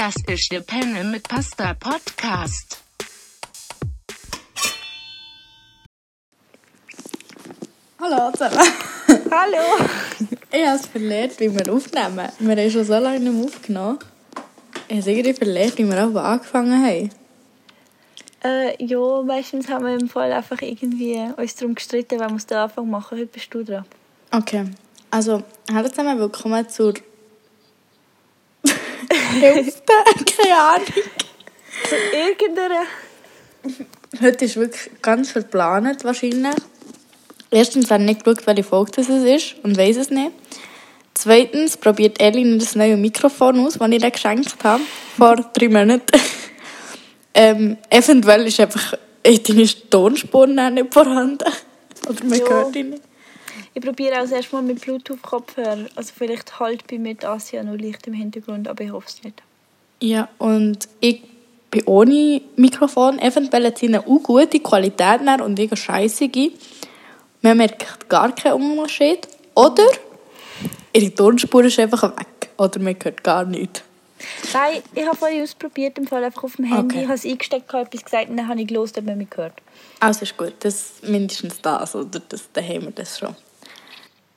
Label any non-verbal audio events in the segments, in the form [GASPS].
Das ist der Penne mit Pasta Podcast. Hallo zusammen. Hallo! [LAUGHS] Ich habe es verlernt, wie wir aufnehmen. Wir haben schon so lange nicht mehr aufgenommen. Ich habe es irgendwie verlernt, wie wir auch angefangen haben. Äh, ja, meistens haben wir im Fall einfach irgendwie uns darum gestritten, wer muss den Anfang machen. Heute bist du dran. Okay, also hallo zusammen, willkommen zur Hälfte, [LAUGHS] keine Ahnung. Zu irgendeiner... Heute ist wirklich ganz verplant wahrscheinlich. Erstens habe ich nicht geschaut, welche Folge das ist und weiß es nicht. Zweitens probiert Elin das neue Mikrofon aus, das ich ihr geschenkt habe, vor drei Monaten. [LAUGHS] ähm, eventuell ist einfach deine Tonspur nicht vorhanden. Oder man Ja. hört ihn nicht. Ich probiere auch das erste Mal mit Bluetooth-Kopfhörer. Also vielleicht halt bei mit Asia noch Licht im Hintergrund, aber ich hoffe es nicht. Ja, und ich bin ohne Mikrofon. Eventuell hat sie eine auch gute Qualität und ich eine scheissige. Man merkt gar keinen Unterschied. Oder ihre Tonspur ist einfach weg. Oder man hört gar nichts. Nein, ich habe vorhin ausprobiert, im Fall einfach auf dem Handy. Okay. Ich habe es eingesteckt, habe etwas gesagt und dann habe ich gelesen, ob man mich hört. Also ist gut, das mindestens das. Oder das, dann haben wir das schon.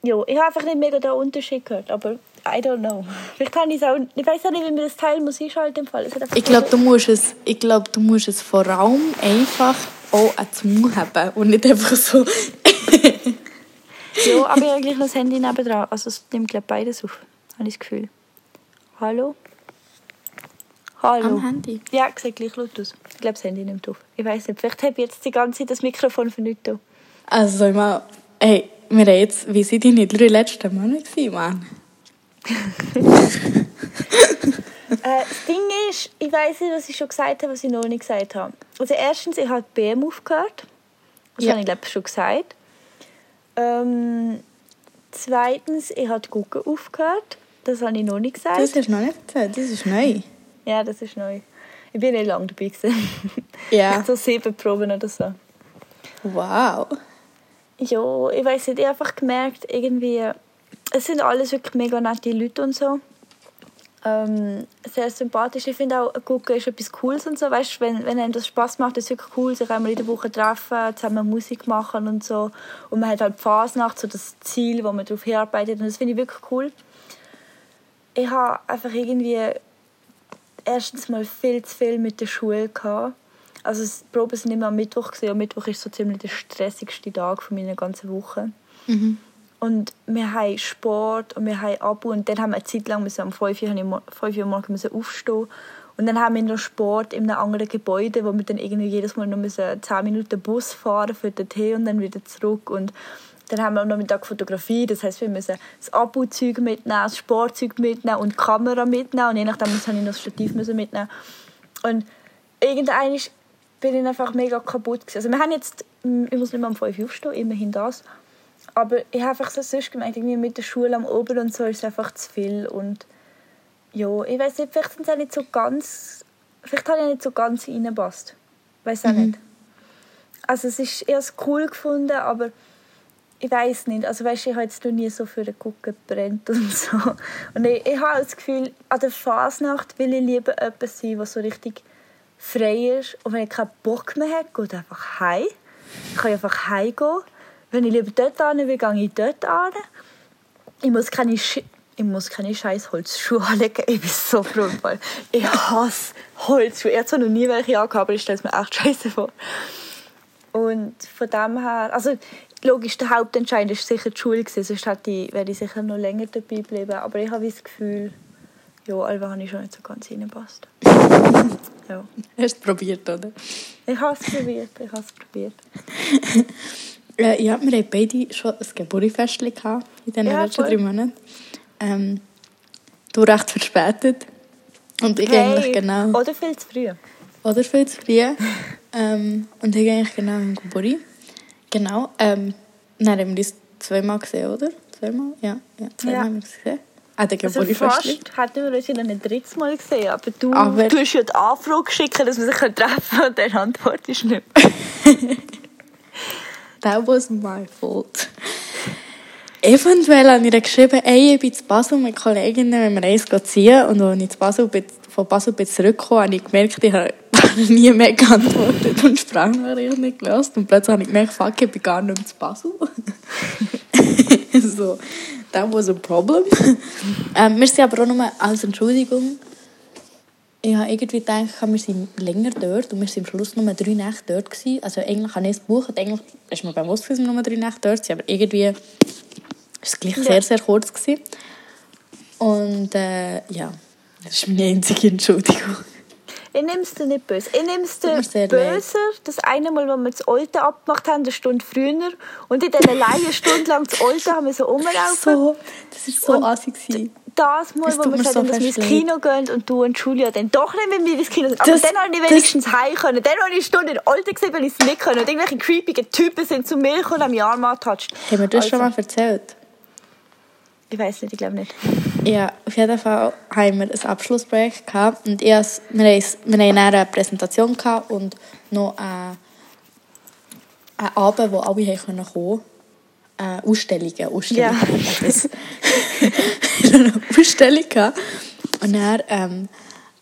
Ja, ich habe einfach nicht mega den Unterschied gehört, aber I don't know. Vielleicht habe ich auch... Ich weiß auch nicht, wie man das Teil muss einschalten einfach Ich glaube, du musst es, ich glaube, du musst es vor allem einfach auch an den Mund haben und nicht einfach so. Ja, [LAUGHS] aber ich habe gleich noch das Handy nebendran. Also es nimmt glaube beides auf, habe ich das Gefühl. Hallo? Hallo? Am Handy. Ja, sieht gleich laut aus. Ich glaube, das Handy nimmt auf. Ich weiß nicht, vielleicht habe ich jetzt die ganze Zeit das Mikrofon für nichts da. Also ich mal, hey, wir haben jetzt, wie sind deine drei letzten Monate gewesen, Mann? [LAUGHS] Äh, das Ding ist, ich weiß nicht, was ich schon gesagt habe, was ich noch nicht gesagt habe. Also erstens, ich habe BM aufgehört. Das Ja. habe ich glaube schon gesagt. Ähm, zweitens, ich habe die aufgehört. Das habe ich noch nicht gesagt. Das ist noch nicht erzählt, das ist neu. Ja, das ist neu. Ich bin nicht lange dabei. gewesen. Ja. [LAUGHS] So sieben Proben oder so. Wow. Ja, ich weiß nicht, ich habe einfach gemerkt, irgendwie, es sind alles wirklich mega nette Leute und so. Ähm, sehr sympathisch. Ich finde auch, gucken ist etwas Cooles und so. Weißt, wenn, wenn einem das Spaß macht, ist es wirklich cool, sich einmal in der Woche treffen, zusammen Musik machen und so. Und man hat halt die Fasnacht, so das Ziel, wo man darauf hinarbeitet. Und das finde ich wirklich cool. Ich habe einfach irgendwie erstens mal viel zu viel mit der Schule gehabt. Also die Proben sind immer am Mittwoch gewesen. und Mittwoch ist so ziemlich der stressigste Tag von meiner ganzen Woche. Und wir haben Sport und wir haben Abo und dann haben wir eine Zeit lang müssen, um 5 Uhr, habe ich mo- 5 Uhr morgens müssen aufstehen. Und dann haben wir noch Sport in einem anderen Gebäude, wo wir dann irgendwie jedes Mal noch müssen 10 Minuten Bus fahren für den Tee und dann wieder zurück. Und dann haben wir am Nachmittag Fotografie, das heißt wir müssen das Abo-Zeug mitnehmen, das Sportzeug mitnehmen und die Kamera mitnehmen. Und je nachdem musste ich noch das Stativ mitnehmen. Und irgendwann bin ich einfach mega kaputt gewesen. Also wir haben jetzt, ich muss nicht mehr um 5 Uhr aufstehen, immerhin das. Aber ich habe einfach so sonst gemerkt, irgendwie mit der Schule am Oben und so ist es einfach zu viel. Und ja, ich weiß nicht, vielleicht sind sie nicht so ganz, vielleicht habe ich nicht so ganz reingepasst. Weiß auch nicht. Also es ist erst cool gefunden, aber ich weiß nicht. Also weißt, ich habe jetzt noch nie so für den Gucken gebrannt und so. Und ich, ich habe das Gefühl, an der Fasnacht will ich lieber jemand sein, der so richtig frei. Und wenn ich keinen Bock mehr habe, gehe ich einfach heim. Ich kann einfach heimgehen. Wenn ich lieber dort hin will, gehe ich dort hin. Ich muss keine, Sch keine scheiß Holzschuhe [LAUGHS] anlegen. Ich bin so froh. Ich hasse Holzschuhe. Ich habe noch nie welche angehabt, aber ich stelle es mir echt scheiße vor. Und von dem her, also logisch, der Hauptentscheid war sicher die Schule, sonst hätte ich, wäre ich sicher noch länger dabei geblieben. Aber ich habe das Gefühl, ja, Alva habe ich schon nicht so ganz reingepasst. [LAUGHS] ja. Hast du probiert, oder? Ich habe es probiert, ich habe es probiert. [LAUGHS] Äh, ja, wir haben beide schon ein Geburtstagsfest in den Ja, letzten voll. drei Monaten. Ähm, du recht verspätet. Und ich eigentlich genau. Oder viel zu früh. Oder viel zu früh. [LAUGHS] ähm, und ich eigentlich genau im Geburtstag. Genau. Ähm, dann haben wir uns zweimal gesehen, oder? Zweimal? Ja, ja zweimal Ja. haben wir uns gesehen. Ah, der Also fast hätten wir uns ja ein drittes Mal gesehen, aber du, Aber- du hast ja die Anfrage geschickt, dass wir sich treffen können und dann antwortest du nicht. [LAUGHS] That was my fault. Eventuell habe ich geschrieben, ey, ich bin zu Basel mit Kolleginnen, wenn wir eins ziehen. Und als ich Basel bin, von Basel bin zurückgekommen, habe ich gemerkt, ich habe [LAUGHS] nie mehr geantwortet und Sprachnachricht nicht gelöst. Und plötzlich habe ich gemerkt, fuck, ich bin gar nicht mehr zu Basel. [LAUGHS] [LAUGHS] so, that was a problem. [LAUGHS] ähm, wir sind aber auch nur als Entschuldigung. Ich habe irgendwie gedacht, wir sind länger dort und wir sind am Schluss nur drei Nächte dort gewesen. Also eigentlich habe ich es gebucht, eigentlich ist mir bewusst, dass wir nur drei Nächte dort sind, aber irgendwie war es gleich Ja. sehr, sehr kurz. Gewesen. Und äh, ja, das ist meine einzige Entschuldigung. Ich nehme es dir nicht böse. Ich nehme es dir sehr böse, das eine Mal, wo wir das Alte abgemacht haben, eine Stunde früher. Und in dieser eine Stunde lang das Alte haben wir so rumlaufen. So, das war so Und assig. gewesen. Das Mal, wo wir gesagt so haben, dass wir ins Kino gehen und du und Julia dann doch nicht mit mir ins Kino sind. Aber Das- dann habe ich wenigstens heim können. Dann habe ich eine Stunde in Alte gesehen, weil ich es nicht können. Und irgendwelche creepigen Typen sind zu mir gekommen und haben mich Arm angetatscht. Haben wir das schon Also, mal erzählt? Ich weiß nicht, ich glaube nicht. Ja, auf jeden Fall haben wir ein Abschlussprojekt gehabt und ich, has- wir, haben, wir haben eine Präsentation gehabt und noch einen, einen Abend, wo alle haben kommen äh, Ausstellungen, Ausstellungen. Ja. Eine Ausstellung gehabt. Und dann ähm,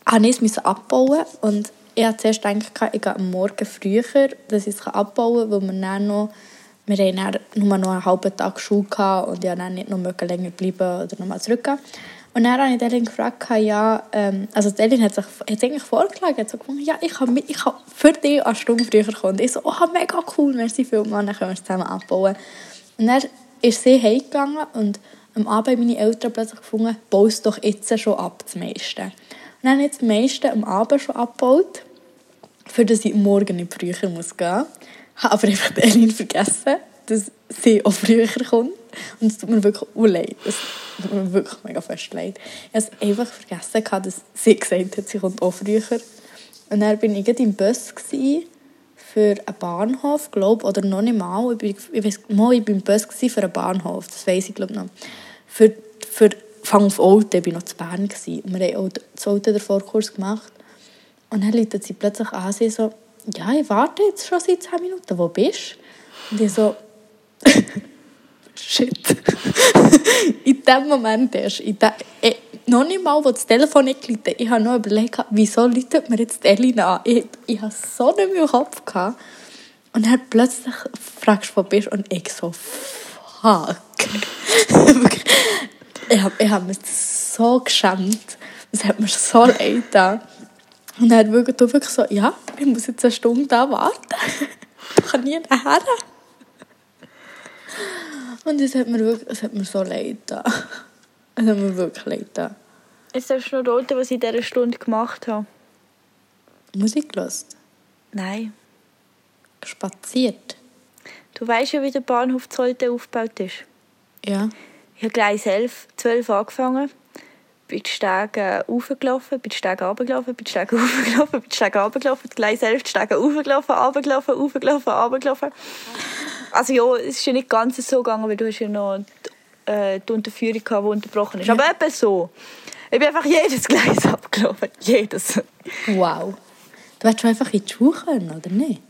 habe ich es abbauen und ich hatte zuerst gedacht, ich gehe am Morgen früher, dass ich es abbauen kann, weil wir dann noch wir hatten dann nur noch einen halben Tag Schule und ich dann nicht noch länger bleiben oder nochmal zurückgehen. Und dann habe ich Elin gefragt, ja, ähm, also die Elin hat sich hat eigentlich vorgeschlagen, hat so gefunden, ja, ich kann, ich kann für dich eine Stunde früher kommen. Und ich so, oh, mega cool, merci vielmals, dann können wir es zusammen abbauen. Und dann ist sie heimgegangen und am Abend haben meine Eltern plötzlich gefunden, bau es doch jetzt schon ab, das meiste. Und dann habe ich jetzt das meiste am Abend schon abgebaut für das ich morgen nicht früher muss gehen muss. Habe [LAUGHS] aber einfach Elin vergessen, dass sie auch früher kommt. Und es tut mir wirklich leid. Es tut mir wirklich mega fest leid. Ich habe es einfach vergessen, dass sie gesagt hat, sie kommt auch früher. Und dann war ich im Bus für einen Bahnhof, glaube oder noch nicht mal. Ich, ich, weiss, mal, ich war im Bus für einen Bahnhof, das weiss ich glaube noch. Für, für Fang auf Auto, ich war noch zu Bern. Und wir haben auch das Auto der Vorkurs gemacht. Und dann läutet sie plötzlich an, sie so, ja, ich warte jetzt schon seit 10 Minuten, wo bist du? Und ich so, [LAUGHS] shit. [LAUGHS] in dem Moment erst, in dem, eh, noch nicht mal, wo das Telefon nicht läutet, ich habe noch überlegt, wieso läutet mir jetzt Elina an? Ich, ich hatte so nicht mehr im Kopf. Gehabt. Und dann plötzlich fragst du, wo bist du? Und ich so, fuck. [LAUGHS] Ich habe ich hab mich so geschämt. Es hat mir so leid getan. Und dann hat wirklich, du wirklich so, ja, ich muss jetzt eine Stunde da warten. ich [LAUGHS] kann nie nachher. Und es hat mir wirklich, es hat mir so leid getan. Es hat mir wirklich leid getan. Jetzt darfst du noch raten, was ich in dieser Stunde gemacht habe. Musik gehört, Nein. spaziert. Du weißt ja, wie der Bahnhof Zolte aufgebaut ist. Ja. Ich habe gleich 11, 12 angefangen. Bin die Stege hochgelaufen, bin die Stege runtergelaufen, bin die Stege [LAUGHS] hochgelaufen, bin die Stege runtergelaufen, gleich 11 die Stege hochgelaufen, runtergelaufen, hochgelaufen, runtergelaufen. Also ja, es ist ja nicht ganz so gegangen, weil du hast ja noch die, äh, die Unterführung gehabt, die unterbrochen ist. Aber etwa so. Ich bin einfach jedes Gleis [LAUGHS] abgelaufen. Jedes. Wow. Du hättest schon einfach in die Schule können, oder nicht?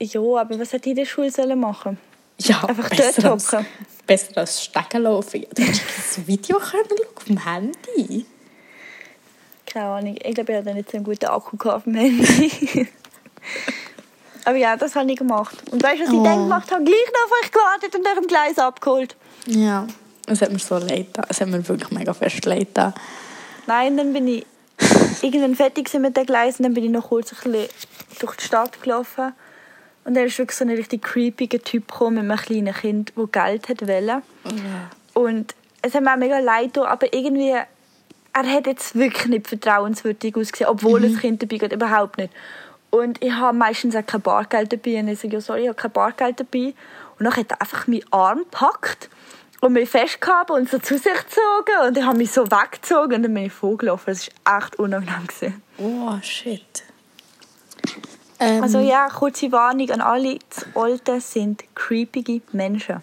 Ja, aber was hätte ich in der Schule sollen machen Ja, Einfach dort hocken. Besser als Stecken laufen. Du hättest das Video können schauen auf dem Handy. Keine Ahnung. Ich glaube, ich hatte nicht so einen guten Akku auf dem Handy. [LAUGHS] Aber ja, das habe ich gemacht. Und weißt du, was ich Oh. dann gemacht habe? Gleich noch auf euch gewartet und nach dem Gleis abgeholt. Ja. Es hat mir so leid getan. Es hat mir wirklich mega fest leid getan. Nein, dann bin ich [LAUGHS] irgendwann fertig mit den Gleisen. Dann bin ich noch kurz ein bisschen durch die Stadt gelaufen. Und dann ist wirklich so ein richtig creepiger Typ gekommen mit einem kleinen Kind, der Geld hat wollte. Und es hat mir auch mega leid getan, aber irgendwie, er hat jetzt wirklich nicht vertrauenswürdig ausgesehen, obwohl das Kind dabei geht, überhaupt nicht. Und ich habe meistens auch kein Bargeld dabei. Und ich sage, ja, sorry, ich habe kein Bargeld dabei. Und dann hat er einfach meinen Arm gepackt und mich festgehalten und so zu sich gezogen. Und ich habe mich so weggezogen und dann bin ich vorgelaufen. Das war echt unangenehm. Oh, shit. Ähm, Also ja, kurze Warnung an alle. Die Alten sind creepige Menschen.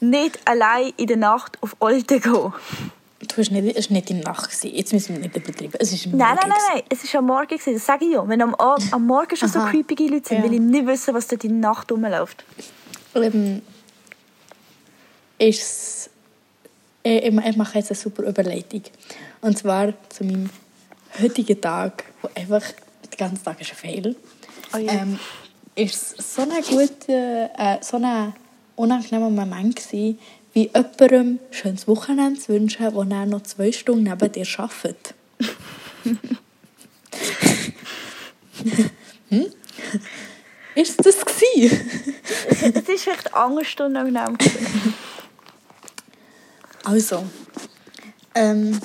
Nicht allein in der Nacht auf Alte gehen. du hast nicht, es war nicht in der Nacht. Jetzt müssen wir nicht übertreiben. Es ist Nein, nein, nein, nein. Es war am Morgen. Das sage ich ja. Wenn am, am Morgen schon so creepige Leute sind, Ja. will ich nicht wissen, was dort in der Nacht rumläuft. Ähm, ist ich, ich mache jetzt eine super Überleitung. Und zwar zu meinem heutigen Tag, wo einfach der ganze Tag ist ein Fail. Oh je. ähm, ist es so ein guter, äh, so ein unangenehmer Moment gewesen, wie jemandem ein schönes Wochenende zu wünschen, wo er noch zwei Stunden neben dir arbeitet. [LAUGHS] hm? Ist das gewesen? Es ist vielleicht Angst und unangenehm. Also, ähm,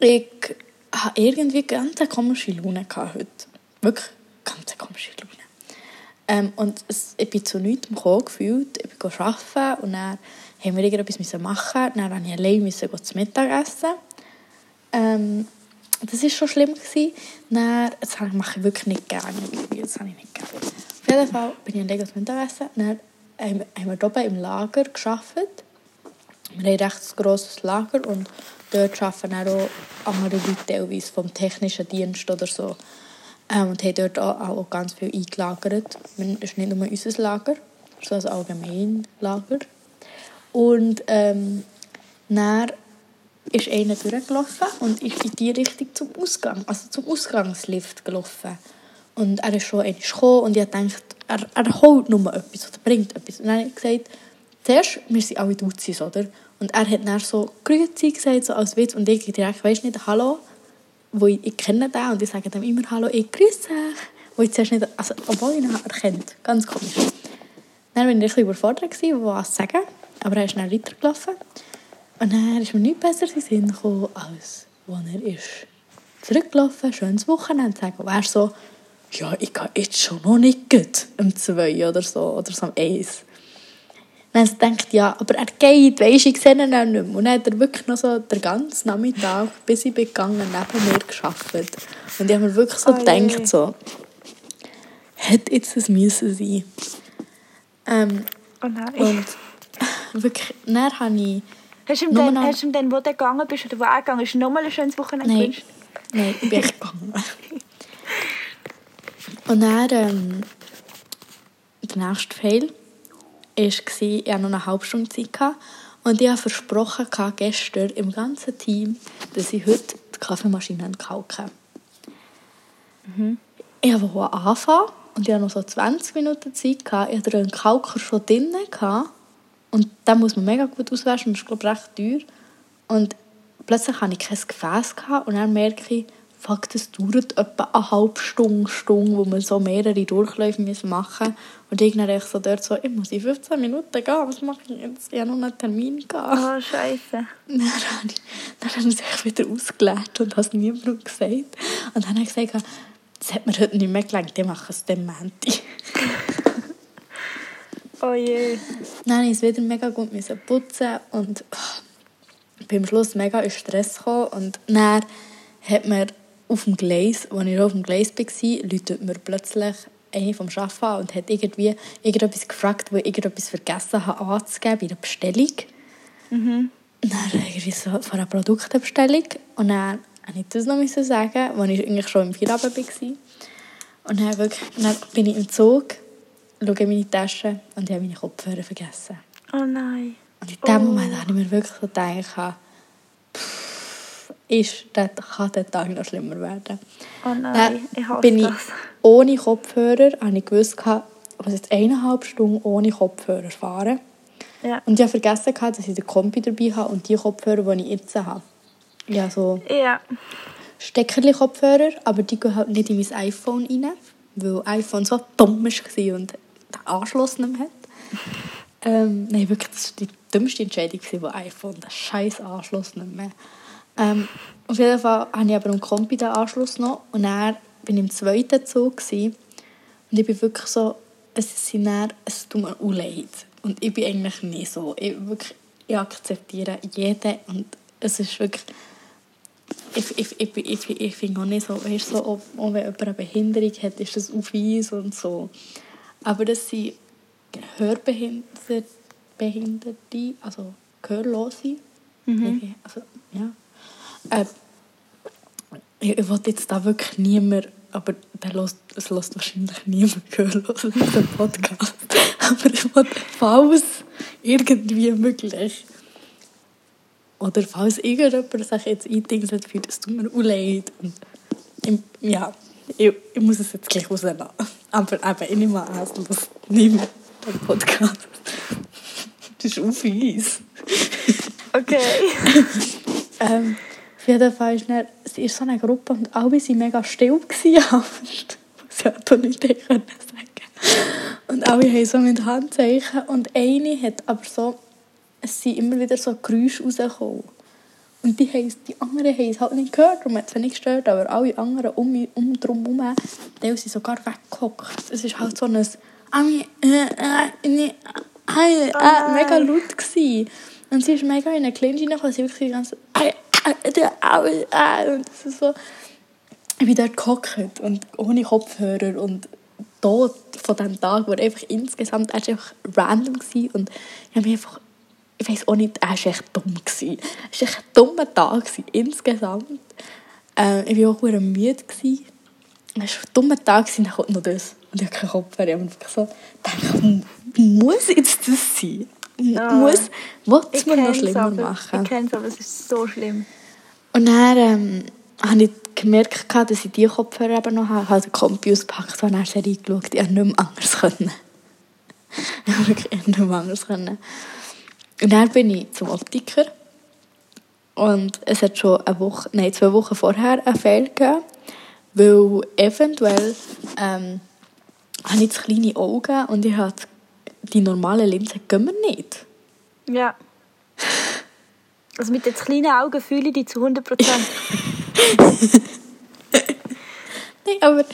ich hatte irgendwie ganz eine komische Laune heute. Wirklich ganz eine komische Laune. Ähm, und es, ich bin zu nichts gekommen, gefühlt. Ich bin arbeiten und dann haben wir irgendetwas machen. Dann musste ich allein müssen zu Mittag essen. Ähm, das war schon schlimm. Dann, das habe mache ich wirklich nicht gerne. Das habe ich nicht gerne. Auf jeden Fall bin ich allein zum Mittagessen. Dann haben wir oben im Lager gearbeitet. Wir haben ein recht grosses Lager und dort arbeiten auch andere Leute teilweise vom technischen Dienst oder so. Ähm, und haben dort auch, auch ganz viel eingelagert. Es ist nicht nur unser Lager, sondern ein Allgemeinlager. Und ähm, dann ist einer durchgelaufen und ist in die Richtung zum Ausgang, also zum Ausgangslift gelaufen. Und er ist schon gekommen und ich dachte, er, er holt nur etwas oder bringt etwas. Und dann habe ich gesagt, zuerst, wir sind alle Duzis, oder? Und er hat dann so «Grüezi» gesagt, so als Witz. Und ich direkt, weisst nicht, «Hallo», wo ich, ich kenne den und ich sage dem immer «Hallo, ich grüße dich». Wo ich zuerst nicht, also, obwohl ich ihn erkennt. Ganz komisch. Dann war ich ein bisschen überfordert, was zu sagen. Aber er ist dann weitergelaufen. Und dann ist mir nichts besser in den Sinn gekommen, als als er ist zurückgelaufen schönes Wochenende zu sagen. Und er so, ja, ich gehe jetzt schon noch nicht gut um zwei oder so, oder so um eins. Dann habe ich gedacht, ja, aber er geht, weisst ich sehe ihn auch nicht mehr. Und dann hat er wirklich noch so den ganzen Nachmittag, bis ich bin gegangen, neben mir gearbeitet. Und ich habe mir wirklich so Oh gedacht, so, hätte jetzt das müssen sein. Ähm, Oh nein. und wirklich, dann habe ich... hast du ihm dann, noch- hast du ihm dann, wo du gegangen bist oder wo er gegangen ist, nochmal ein schönes Wochenende Nein, gewünscht? nein, ich bin echt gegangen. [LAUGHS] Und dann, ähm, der nächste Fail war, ich hatte noch eine halbe Stunde Zeit gehabt, und ich habe versprochen gehabt, gestern im ganzen Team, dass ich heute die Kaffeemaschine kalke. Ich wollte anfangen und ich hatte noch so 20 Minuten Zeit. Gehabt. Ich hatte den Kalker schon drin. Gehabt. Und den muss man mega gut auswaschen. Das ist, glaube ich, recht teuer. Und plötzlich hatte ich kein Gefäß. Gehabt. Und dann merke ich, fuck, das dauert etwa eine halbe Stunde, Stunde, wo man so mehrere Durchläufe müssen machen muss. Und ich dann so dort so, ich muss in 15 Minuten gehen. Was mache ich jetzt? Ich habe noch einen Termin. Gehabt. Oh, scheiße. [LAUGHS] Dann habe ich, dann habe ich es wieder ausgeleert und habe es niemandem gesagt. Und dann habe ich gesagt, das hat mir heute nicht mehr gelangt, ich mache es dem Montag. [LAUGHS] Oh je. Dann musste ich es wieder mega gut müssen putzen und oh, beim Schluss mega in Stress gekommen. Und dann hat mir auf dem Gleis, als ich auf dem Gleis war, läutet mir plötzlich eine vom Arbeiten an und hat irgendwie irgendetwas gefragt, wo ich irgendetwas vergessen habe anzugeben bei einer Bestellung. Und dann irgendwie so von einer Produktebestellung. Und dann musste ich das noch müssen sagen, als ich eigentlich schon im Feierabend war. Und dann, wirklich, dann bin ich im Zug, schaue in meine Tasche und ich habe meine Kopfhörer vergessen. Oh nein. Und in dem Oh. Moment habe ich mir wirklich so gedacht, pff, ist, das kann der Tag noch schlimmer werden. Oh nein, Dann ich hasse bin ich das. ohne Kopfhörer, habe ich gewusst, ich muss jetzt eineinhalb Stunden ohne Kopfhörer fahren. Ja. Und ich habe vergessen, dass ich den Kompi dabei habe und die Kopfhörer, die ich jetzt habe. Ja, so Ja. Steckerli-Kopfhörer, aber die gehen halt nicht in mein iPhone rein, weil iPhone so dumm war und den Anschluss nicht mehr hat. ähm, nein, wirklich, das war die dümmste Entscheidung, die iPhone, den scheiß Anschluss nicht mehr. Ähm, auf jeden Fall habe ich aber am Kompi den Anschluss noch und dann bin ich im zweiten Zug gewesen, und ich bin wirklich so, es, sind dann, es tut mir auch leid. Und ich bin eigentlich nicht so. Ich, wirklich, ich akzeptiere jeden und es ist wirklich ich, ich, ich, ich, ich finde auch nicht so, weißt, so ob, ob wenn jemand eine Behinderung hat, ist das auf Eis und so. Aber das sind Hörbehinderte, Behinderte, also Gehörlose. Also, ja. Äh, ich, ich will jetzt da wirklich niemand aber der lässt, es lässt wahrscheinlich niemand hören, den [LAUGHS] Podcast. aber ich wollte, falls irgendwie möglich, oder falls irgendjemand sich jetzt eingedingselt fühlt, es tut mir auch leid. Und ich, ja, ich, ich muss es jetzt gleich rauslassen. Aber eben, ich nehme an, es lässt niemand den Podcast. Das ist auch fies. Okay. [LAUGHS] Ähm, auf jeden Fall ist dann, sie ist so eine Gruppe und alle waren mega still. Sie [LAUGHS] hat auch nicht sagen. Und alle haben so mit Handzeichen. Und eine hat aber so, es sind immer wieder so Geräusche rausgekommen. Und die, haben, die anderen haben es halt nicht gehört und man hat es nicht gestört, aber alle anderen um, um drum herum, die sind sogar weggehockt. Es ist halt so ein «Ami, äh, äh, äh, nein. mega laut gewesen. Und sie ist mega in eine Clinch reingekommen, sie wirklich die ganze «Ai, ai, [LAUGHS] der, au, au», und das ist so... Ich bin dort gehockt und ohne Kopfhörer und tot von diesem Tag, wo einfach insgesamt, er war einfach random gewesen und ich habe mich einfach, ich weiß auch nicht, er war echt dumm gewesen. Es war echt ein dummer Tag gewesen, insgesamt. Äh, ich war auch sehr müde gewesen. Es war ein dummer Tag gewesen, dann kommt noch das. Und ich habe keinen Kopfhörer. Ich habe einfach so gedacht, m- muss jetzt das sein? Ja. Muss, will es Ich mir noch schlimmer aber. machen? Ich kenne es, aber es ist so schlimm. Und dann ähm, habe ich gemerkt, dass ich die Kopfhörer eben noch habe. Ich habe den Kompi ausgepackt und dann ich reingeschaut. Ich habe nicht mehr anders [LAUGHS] ich habe wirklich nicht mehr anders. Und dann bin ich zum Optiker. Und es hat schon eine Woche, nein, zwei Wochen vorher einen Fehler gegeben. Weil eventuell ähm, habe ich zu kleine Augen und ich habe die normalen Linsen gehen nicht. Ja. Also mit den kleinen Augen fühle ich dich zu 100 Prozent. [LAUGHS] Nein, aber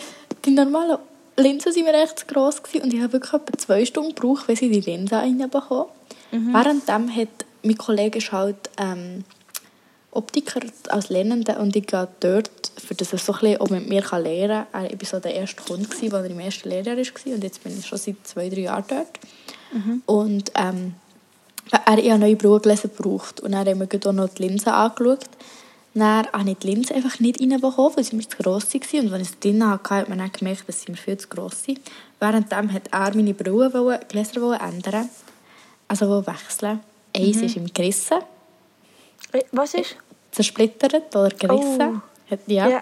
die normalen Linsen waren mir echt zu gross gewesen und ich habe wirklich etwa zwei Stunden gebraucht, bis ich die Linsen reinbekomme. Währenddem hat mein Kollege halt ähm, Optiker als Lernender und ich gehe dort, für das er so ein bisschen auch mit mir kann lernen kann. Ich war so der erste Kunde, gewesen, der im ersten Lehrjahr war und jetzt bin ich schon seit zwei, drei Jahren dort. Und ähm, er eine neue Brillengläser gebraucht und dann haben wir auch noch die Linsen angeschaut. Dann habe ich die Linse einfach nicht reinbekommen, weil sie mir zu gross waren. Und wenn ich sie drin hatte, hat man dann gemerkt, dass sie mir viel zu gross sind. Währenddem hat er meine Brille wollen, Gläser wollen ändern. Also wollen wechseln. Eins ist ihm gerissen, Äh, Was ist? zersplittert oder gerissen. Hat, ja. Ja.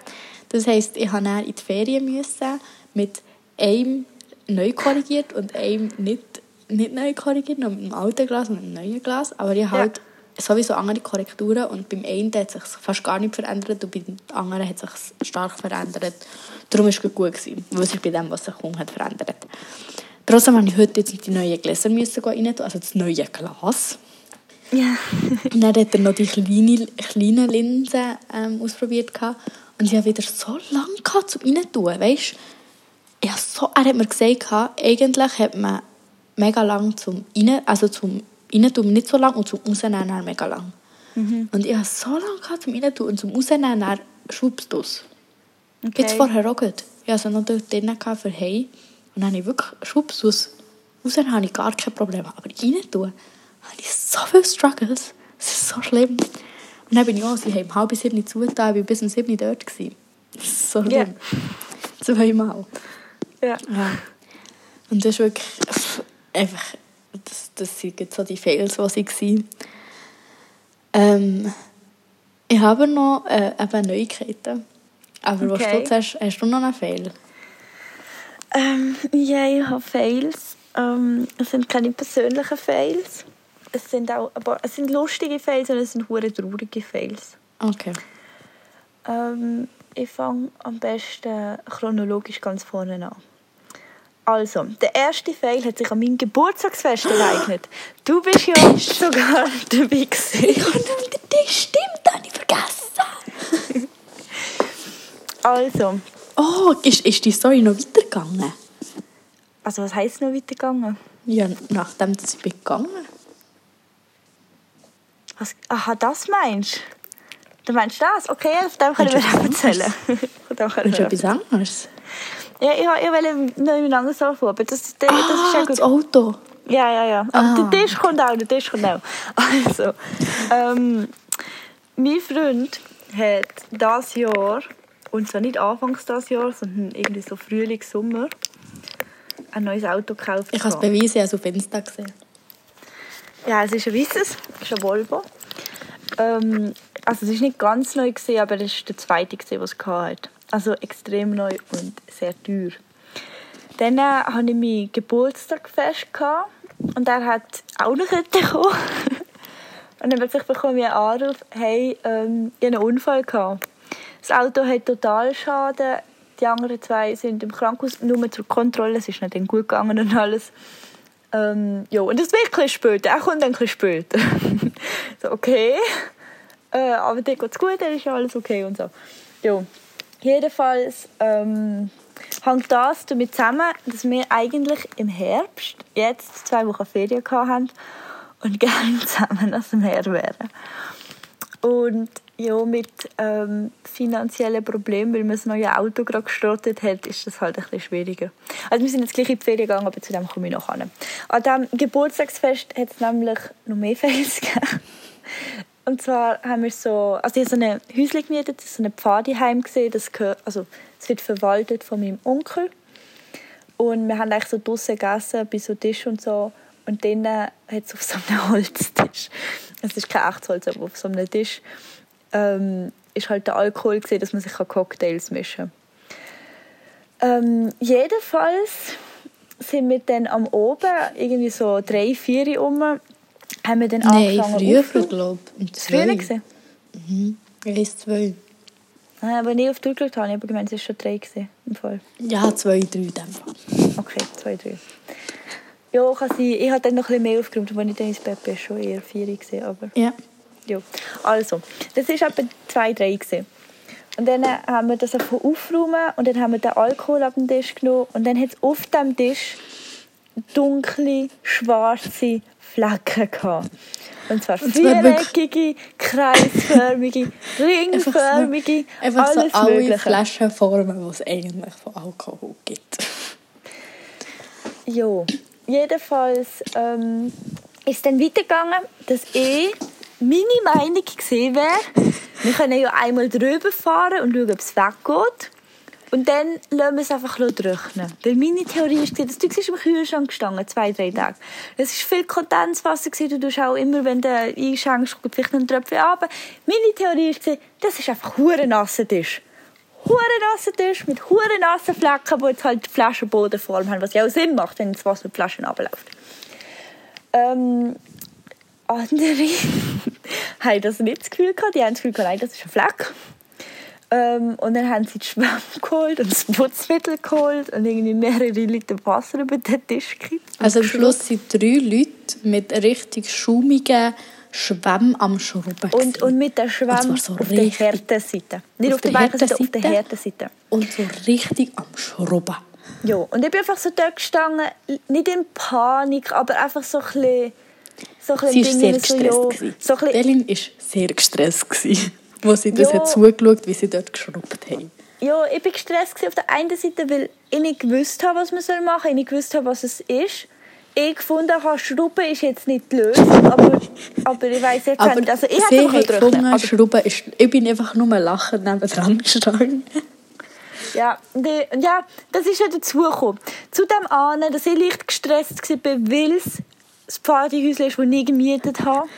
Das heisst, ich musste in die Ferien müssen, mit einem neu korrigiert und einem nicht, nicht neu korrigiert, noch mit dem alten Glas und mit dem neuen Glas. Aber ich habe Ja. halt sowieso andere Korrekturen und beim einen hat sich fast gar nicht verändert und beim anderen hat sich stark verändert. Darum war es gut, gewesen, weil sich bei dem, was sich kaum hat verändert. Trotzdem musste ich heute jetzt die neuen Gläser müssen rein also das neue Glas. Ja. [LAUGHS] Und dann hat er noch die kleine, kleinen Linsen ähm, ausprobiert. gehabt. Und ich hatte wieder so lange gehabt, zum Reintun. Weißt hab so, er hat mir gesagt, eigentlich hat man mega lang zum Rein, also zum Reintun nicht so lang und zum Rausnehmen mega lang. Und ich hatte so lange gehabt, zum Reintun und zum Rausnehmen dann schwuppst du es. Okay. Jetzt vorher auch gut. Ich hatte noch dort drinnen für hey Und dann habe ich wirklich schwupps aus. Rausnehmen habe ich gar kein Problem. Aber reintun habe ich so viele Struggles. Das ist so schlimm. Und dann bin ich auch, sie haben halb sieben zugetan, ich war bis um sieben dort. Gewesen. Das ist so schlimm. Zweimal. Ja. Ja. Und das ist wirklich einfach, das, das sind jetzt so die Fails, die sie waren. Ähm, ich habe noch äh, eben Neuigkeiten. Aber was Okay. du zuerst, hast du noch einen Fail? Ähm, ja, ich habe Fails. Ähm, es sind keine persönlichen Fails. Es sind auch aber es sind lustige Fails und es sind hure traurige Fails. Okay. Ähm, ich fange am besten chronologisch ganz vorne an. Also, der erste Fail hat sich an meinem Geburtstagsfest ereignet. Du bist ja sogar [LAUGHS] dabei gewesen. Das stimmt, das habe ich vergessen. Also, Oh, ist, ist die Story noch weitergegangen? also was heisst noch weitergegangen? Ja, nachdem dass ich bin gegangen Was, aha, das meinst du? Du meinst das? Okay, auf dem können wir erzählen. Von [LAUGHS] dem können wir etwas anderes? Ja, ich, ich wollte noch jemand anderes anfangen, aber das, das, das ist ah, ja das gut. Auto. Ja, ja, ja. Aber Ah. der Tisch kommt auch, der Tisch kommt auch. [LAUGHS] Also, ähm, mein Freund hat dieses Jahr und zwar nicht anfangs dieses Jahr, sondern irgendwie so Frühling, Sommer, ein neues Auto gekauft. Ich kann es habe. beweisen, habe es auf Insta gesehen. Ja, es ist ein weißes, es ist ein Volvo. Ähm, also es ist nicht ganz neu, gewesen, aber es ist der zweite, gewesen, was es hatte. Also extrem neu und sehr teuer. Dann äh, hatte ich meinen Geburtstag gehabt und er hat auch noch kommen. [LAUGHS] Und dann bekomme ich einen Anruf, hey, ähm, ich hatte einen Unfall. Gehabt. Das Auto hat total Schaden. Die anderen zwei sind im Krankenhaus nur zur Kontrolle. Es ist nicht gut gegangen und alles. Ähm, ja, und das wird ein später. Er kommt ein bisschen später. [LAUGHS] so, okay. Äh, aber dir geht es gut, dann ist alles okay und so. Ja. Jedenfalls ähm, hängt das damit zusammen, dass wir eigentlich im Herbst jetzt zwei Wochen Ferien haben und [LAUGHS] gerne zusammen aus dem Meer wären. Und ja, mit ähm, finanziellen Problemen, weil man das neue Auto gerade gestartet hat, ist das halt ein bisschen schwieriger. Also wir sind jetzt gleich in die Ferien gegangen, aber zu dem komme ich noch an. An diesem Geburtstagsfest hat es nämlich noch mehr Fans [LAUGHS] gegeben. Und zwar haben wir so, also ich habe so eine Häusle gemietet, so ein Pfadiheim gesehen, das gehört, also es wird verwaltet von meinem Onkel. Und wir haben eigentlich so draussen gegessen, bei so Tisch und so. Und dann hat es auf so einem [LAUGHS] Holztisch, es ist kein echtes Holz, aber auf so einem Tisch, ähm, ist halt der Alkohol gesehen, dass man sich Cocktails mischen kann. Ähm, jedenfalls sind wir dann am Oben, irgendwie so drei, vier um, haben wir dann Nein, angefangen früher, glaube ich. Früher gesehen? Eins, zwei. Nein, aber nicht auf die Uhr geschaut habe, ich aber gemeint, es war schon drei gewesen, im Fall. Ja, zwei, drei in dem Fall. Okay, zwei, drei. Ja, kann sein. Ich habe dann noch ein bisschen mehr aufgeräumt, als ich dann ins Bett bin, schon eher vier gewesen, aber Ja. ja. Also, das war etwa zwei, drei gewesen. Und dann haben wir das einfach aufgeräumt und dann haben wir den Alkohol auf den Tisch genommen und dann hat es auf dem Tisch dunkle, schwarze Flecken gehabt. Und zwar viereckige, kreisförmige, [LAUGHS] ringförmige, Einfach so alles alle Mögliche. Flaschenformen, die es eigentlich von Alkohol gibt. Ja, jedenfalls ähm, ist es dann weitergegangen, dass ich meine Meinung gesehen wäre, wir können ja einmal drüber fahren und schauen, ob es weggeht. Und dann lassen wir es einfach trocknen. Weil meine Theorie ist, das Zeug ist im Kühlschrank gestanden, zwei, drei Tage. Es war viel Kondenswasser, du tust auch immer, wenn du einschenkst, vielleicht noch ein Tröpfchen runter. Meine Theorie ist, das ist einfach hure nasser Tisch. Hure nasser Tisch mit hure nassen Flecken, die jetzt halt die Flaschenbodenform haben, was ja auch Sinn macht, wenn das Wasser mit Flaschen runterläuft. Ähm, andere [LAUGHS] haben das nicht das Gefühl gehabt. Die haben das Gefühl gehabt, nein, das ist ein Fleck. Ähm, und dann haben sie die Schwamm [LAUGHS] geholt und das Putzmittel geholt und irgendwie mehrere Liter Wasser über den Tisch gekippt. Also am Schluss sind drei Leute mit richtig schaumigen Schwämmen am Schrubben. Und, und mit der Schwamm so auf der harten Seite. Nicht auf auf, der weichen Seite, auf der harten Seite. und so richtig am Schrubben. Ja, und ich bin einfach so dort gestanden, nicht in Panik, aber einfach so ein bisschen... So ein Sie war bisschen sehr so, gestresst. ja, so ein bisschen, Delin war sehr gestresst, wo sie das Ja. hat zugeschaut wie sie dort geschrubbt haben. Ja, ich war gestresst auf der einen Seite, weil ich nicht gewusst habe, was man machen soll. Ich nicht gewusst habe, was es ist. Ich gefunden habe, Schrauben ist jetzt nicht die Lösung, aber, aber ich weiss jetzt Aber nicht. Also ich sie hat gefunden. Aber, Schrubben ist... Ich bin einfach nur lachend nebendran gestanden. ja, und ja, das ist ja dazugekommen. Zu dem anderen, dass ich leicht gestresst war, weil es das Partyhäuschen ist, das ich gemietet habe.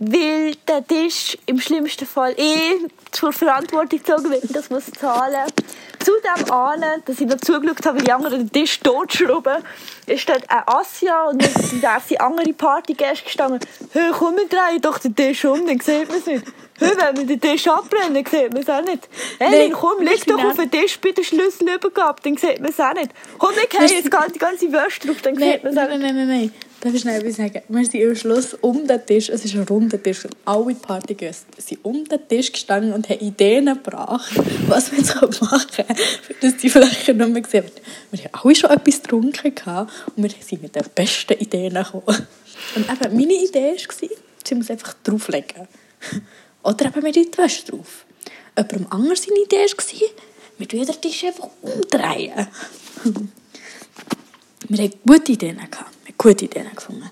Weil der Tisch im schlimmsten Fall eh zur Verantwortung gezogen wird, das muss zahlen. Zu dem anderen, dass ich noch zugeschaut habe, wie die anderen den Tisch totschrauben, ist dort ein Asja und dann sind diverse andere Partygäste gestanden. Hey, komm, wir drehen doch den Tisch um, dann sieht man es nicht. Hey, wenn wir den Tisch abbrennen, dann sieht man es auch nicht. Hey, Nein, komm, leg doch auf den Tisch bei der Schlüsselübergabe, dann sieht man es auch nicht. Komm, wir gehen jetzt die ganze Wäsche drauf, dann Nein, sieht man nein, es auch nein, nicht. nein, nein, nein. Darf ich schnell etwas sagen? Wir sind am Schluss um den Tisch, es ist ein runder Tisch, und alle Partygäste sind um den Tisch gestanden und haben Ideen gebracht, [LAUGHS] was wir jetzt machen können, dass die Fläche nicht mehr gesehen wird. Wir haben alle schon etwas getrunken und wir sind mit den besten Ideen gekommen. Und eben, meine Idee war, sie muss einfach drauflegen. Oder eben mit die Wäsche drauf. Jemandem anders seine Idee war, wir tun den Tisch einfach umdrehen. [LAUGHS] Wir hatten gute Ideen. Gehabt. Wir haben gute Ideen gefunden.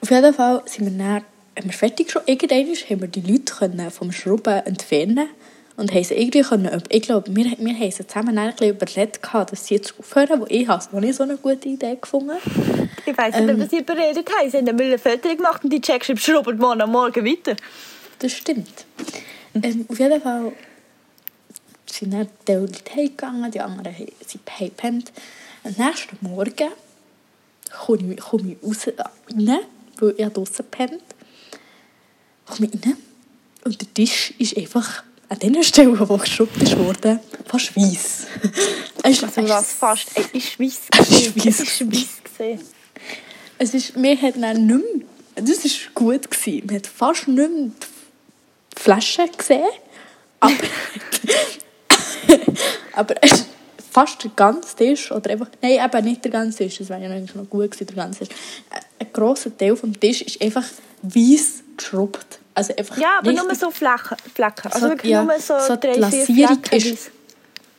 Auf jeden Fall sind wir dann, haben wir fertig schon. Irgendwann haben wir die Leute können vom Schrauben entfernen Und haben sie irgendwie können, ich glaube, wir, wir haben sie zusammen ein bisschen überredet, gehabt, dass sie jetzt aufhören, wo ich habe noch nicht so eine gute Idee gefunden. Ich weiss nicht, Ähm. ob sie überredet haben. Sie haben eine Foto gemacht und die Check schreibt, schrubbt morgen am Morgen weiter. Das stimmt. Ähm, auf jeden Fall sind dann die Leute heimgegangen, die anderen sind gepennt. Am nächsten Morgen komme ich, komme ich raus, rein, weil ich draussen gepennt komme ich rein und der Tisch ist einfach an den Stellen, wo geschrubbt ist worden, fast weiss. [LAUGHS] Es ist- Also was fast. Es ist weiss [LAUGHS] Es ist weiss Es ist weiss gewesen. Es ist, wir haben dann nicht mehr, das war gut. Gewesen. Man hat fast nicht mehr die Flasche gesehen. Aber, [LAUGHS] aber es ist fast der ganze Tisch, oder einfach, nein, eben nicht der ganze Tisch, das wäre ja eigentlich noch gut gewesen, der ganze Tisch. Ein grosser Teil vom Tisch ist einfach weiss geschrubbt. Also einfach Ja, aber nur so Flecken. Flecken. Also So- wirklich ja, nur so, so die drei, vier Lasierung ist- weiss.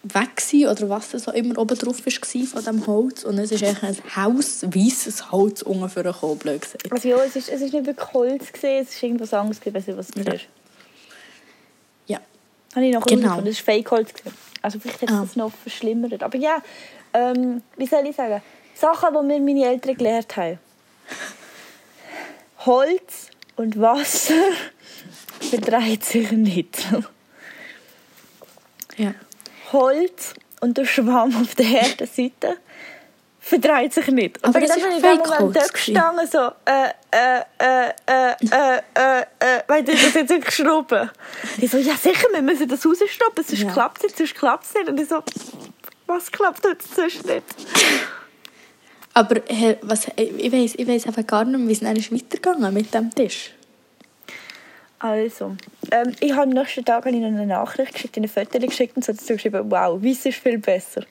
weg gewesen, oder was auch immer oben drauf war von diesem Holz. Und es ist eigentlich ein Haus, weisses Holz ungefähr gekommen, blöd gesagt. Also ja, es ist, es ist nicht wirklich Holz gesehen, es ist irgendwas anderes gewesen, was es Ja. ist. Ja. Habe ich noch Genau. das ist Fake-Holz. Also vielleicht hat es Ah. das noch verschlimmert. Aber ja, ähm, wie soll ich sagen? Sachen, die mir meine Eltern gelernt haben. Holz und Wasser [LAUGHS] verdreht sich nicht. Ja. Holz und der Schwamm auf der harten Seite verdreht sich nicht. Und Aber das ist ich Fake-Holz Moment gestanden, so, äh, äh, äh, äh, äh, äh, äh, weil das jetzt wirklich schrubben. Die so, ja sicher, wir müssen das rausstoppen, sonst Ja. klappt es nicht, sonst klappt es nicht. Und ich so, was klappt jetzt sonst nicht? Aber Herr, was, ich weiß ich weiss einfach gar nicht wie es dann ist weitergegangen mit dem Tisch. Also, ähm, ich habe am nächsten Tag habe ich noch eine Nachricht geschickt, eine Foto geschickt und so dazu geschrieben, wow, weiss ist viel besser.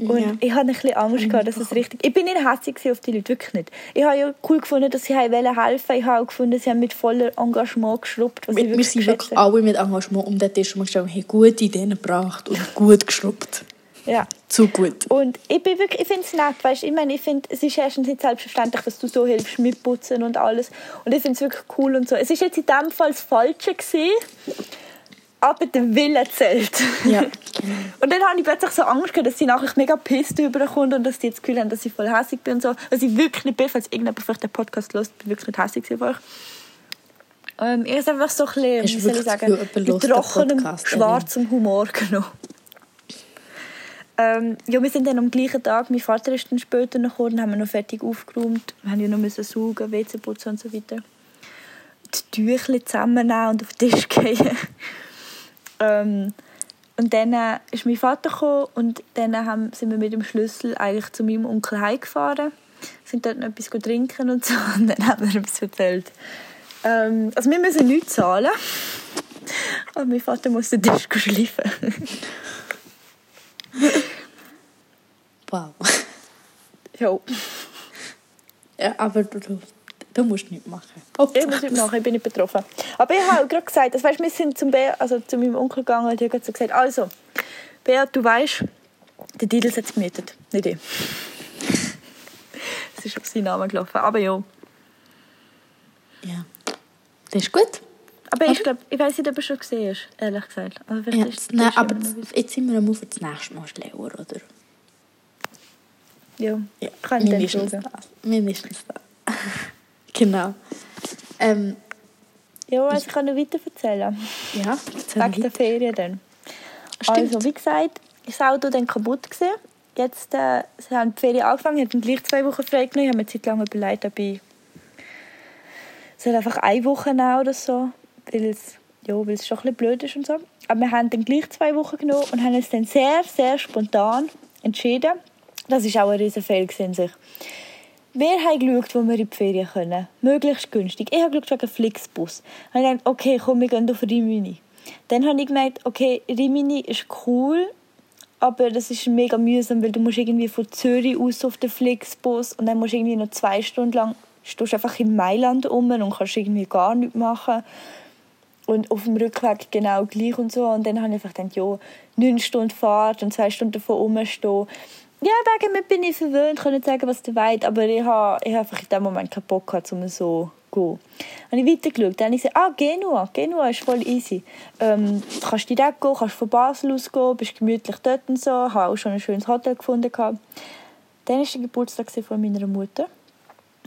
Und Ja. ich hatte ein bisschen Angst, gehabt, dass es richtig... Ich bin nicht hässlich auf die Leute, wirklich nicht. Ich habe ja cool gefunden, dass sie helfen Ich habe auch gefunden, sie haben mit voller Engagement geschrubbt, was ich Wir, wir wirklich sind wirklich alle mit Engagement um den Tisch herumgestanden, haben gute Ideen gebracht und gut geschrubbt. Ja. Zu gut. Und ich bin wirklich, ich finde es nett, weißt, ich meine, ich finde, es ist erstens nicht selbstverständlich, dass du so hilfst mit Putzen und alles. Und ich finde es wirklich cool und so. Es ist jetzt in dem Fall das Falsche gewesen, aber der Wille zählt. Ja, [LAUGHS] Und dann habe ich plötzlich so Angst gehabt, dass die Nachricht mega pisst überkommt und dass die jetzt das Gefühl haben, dass ich voll hässlich bin und so. Was ich wirklich nicht bin, falls irgendjemand vielleicht den Podcast hört, bin ich wirklich nicht hässlich auf euch. Ähm, ich habe einfach so ein bisschen, Hast wie soll ich sagen, mit trockenem, Podcast, schwarzem Humor genommen. Ähm, ja, wir sind dann am gleichen Tag, mein Vater ist dann später noch gekommen, haben wir noch fertig aufgeräumt, wir haben ja noch müssen saugen, WC putzen und so weiter. Die Tücher zusammennehmen und auf den Tisch gehen. [LAUGHS] ähm, und dann äh, ist mein Vater gekommen und dann haben, sind wir mit dem Schlüssel eigentlich zu meinem Onkel heimgefahren, sind dort noch etwas trinken und so [LAUGHS] und dann haben wir das erzählt. Ähm, also wir müssen nichts zahlen, [LAUGHS] aber mein Vater muss den Tisch schleifen. Wow. ja. Ja, aber du, du, du musst nichts machen. Oh, Ich muss nicht machen, ich bin nicht betroffen. Aber ich habe gerade gesagt, also weißt, wir sind zum Bea, also zu meinem Onkel gegangen und ich habe so gesagt, also, Beat, du weißt, der Didel hat es gemietet, nicht ich. [LAUGHS] Es ist auf seinen Namen gelaufen, aber ja. Ja. Das ist gut. Aber ich glaube, ich weiß nicht, ob er schon gesehen ist, ehrlich gesagt. Also Ja, ist- nein, aber jetzt sind wir am für das nächste Mal schlauer, oder? Ja, Ja, kann ich dann mindestens schauen. das. Mindestens das. Genau. Ähm, Ja, ich kann noch weiter erzählen. ja, erzähl Wegen der. Ferien dann. Stimmt. Also, wie gesagt, ist das Auto dann kaputt gewesen. Jetzt äh, sie haben die Ferien angefangen, haben gleich zwei Wochen frei genommen. Ich habe mir eine Zeit lang überlegt, ob ich soll einfach eine Woche nehmen oder so, weil es, ja, weil es schon ein bisschen blöd ist und so. Aber wir haben dann gleich zwei Wochen genommen und haben uns dann sehr, sehr spontan entschieden. Das war auch ein riesen Fehler in sich. Wir haben geschaut, wo wir in die Ferien können. Möglichst günstig. Ich habe geschaut wegen Flixbus. Habe ich gedacht, okay, komm, wir gehen auf Rimini. Dann habe ich gemerkt, okay, Rimini ist cool, aber das ist mega mühsam, weil du musst irgendwie von Zürich aus auf den Flixbus und dann musst du irgendwie noch zwei Stunden lang stehst einfach in Mailand um und kannst irgendwie gar nichts machen. Und auf dem Rückweg genau gleich und so. Und dann habe ich einfach gedacht, ja, neun Stunden Fahrt und zwei Stunden davon rumstehen. Ja, wegen mir bin ich verwöhnt, nicht sagen, was du weißt, aber ich habe ich hab einfach in dem Moment keinen Bock gehabt, um so zu gehen. Ich weitergeschaut, dann habe ich gesagt, ah, Genua, Genua ist voll easy. Ähm, du kannst direkt gehen, kannst von Basel aus gehen, bist gemütlich dort und so, habe auch schon ein schönes Hotel gefunden. Dann war der Geburtstag von meiner Mutter.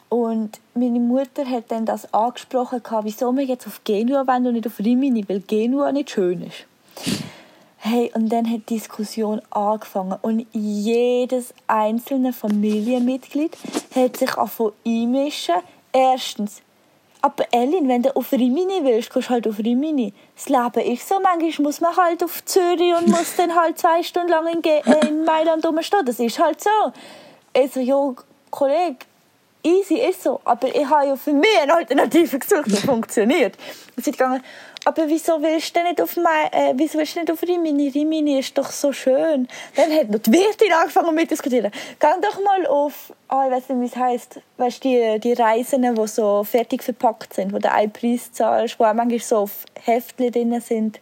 Und meine Mutter hat dann das angesprochen, wieso wir jetzt auf Genua wollen und nicht auf Rimini, weil Genua nicht schön ist. Hey, und dann hat die Diskussion angefangen und jedes einzelne Familienmitglied hat sich angefangen einmischen. Erstens, aber Elin, wenn du auf Rimini willst, gehst du halt auf Rimini. Das Leben ist so, manchmal muss man halt auf Zürich und muss dann halt zwei Stunden lang in, Ge äh, in Mailand rumstehen. Das ist halt so. Ich so, ja, Kollege, easy ist so. Aber ich habe ja für mich eine Alternative gesucht, die funktioniert. Und sie gegangen, aber wieso willst du nicht auf, mein, äh, wieso willst du nicht auf Rimini? Rimini ist doch so schön. Dann hat noch die Wirtin angefangen mit diskutieren. Geh doch mal auf, oh, ich weiß nicht, wie es heisst, weißt, die, die Reisen, die so fertig verpackt sind, wo du einen Preis zahlst, wo auch manchmal so auf Heftchen drin sind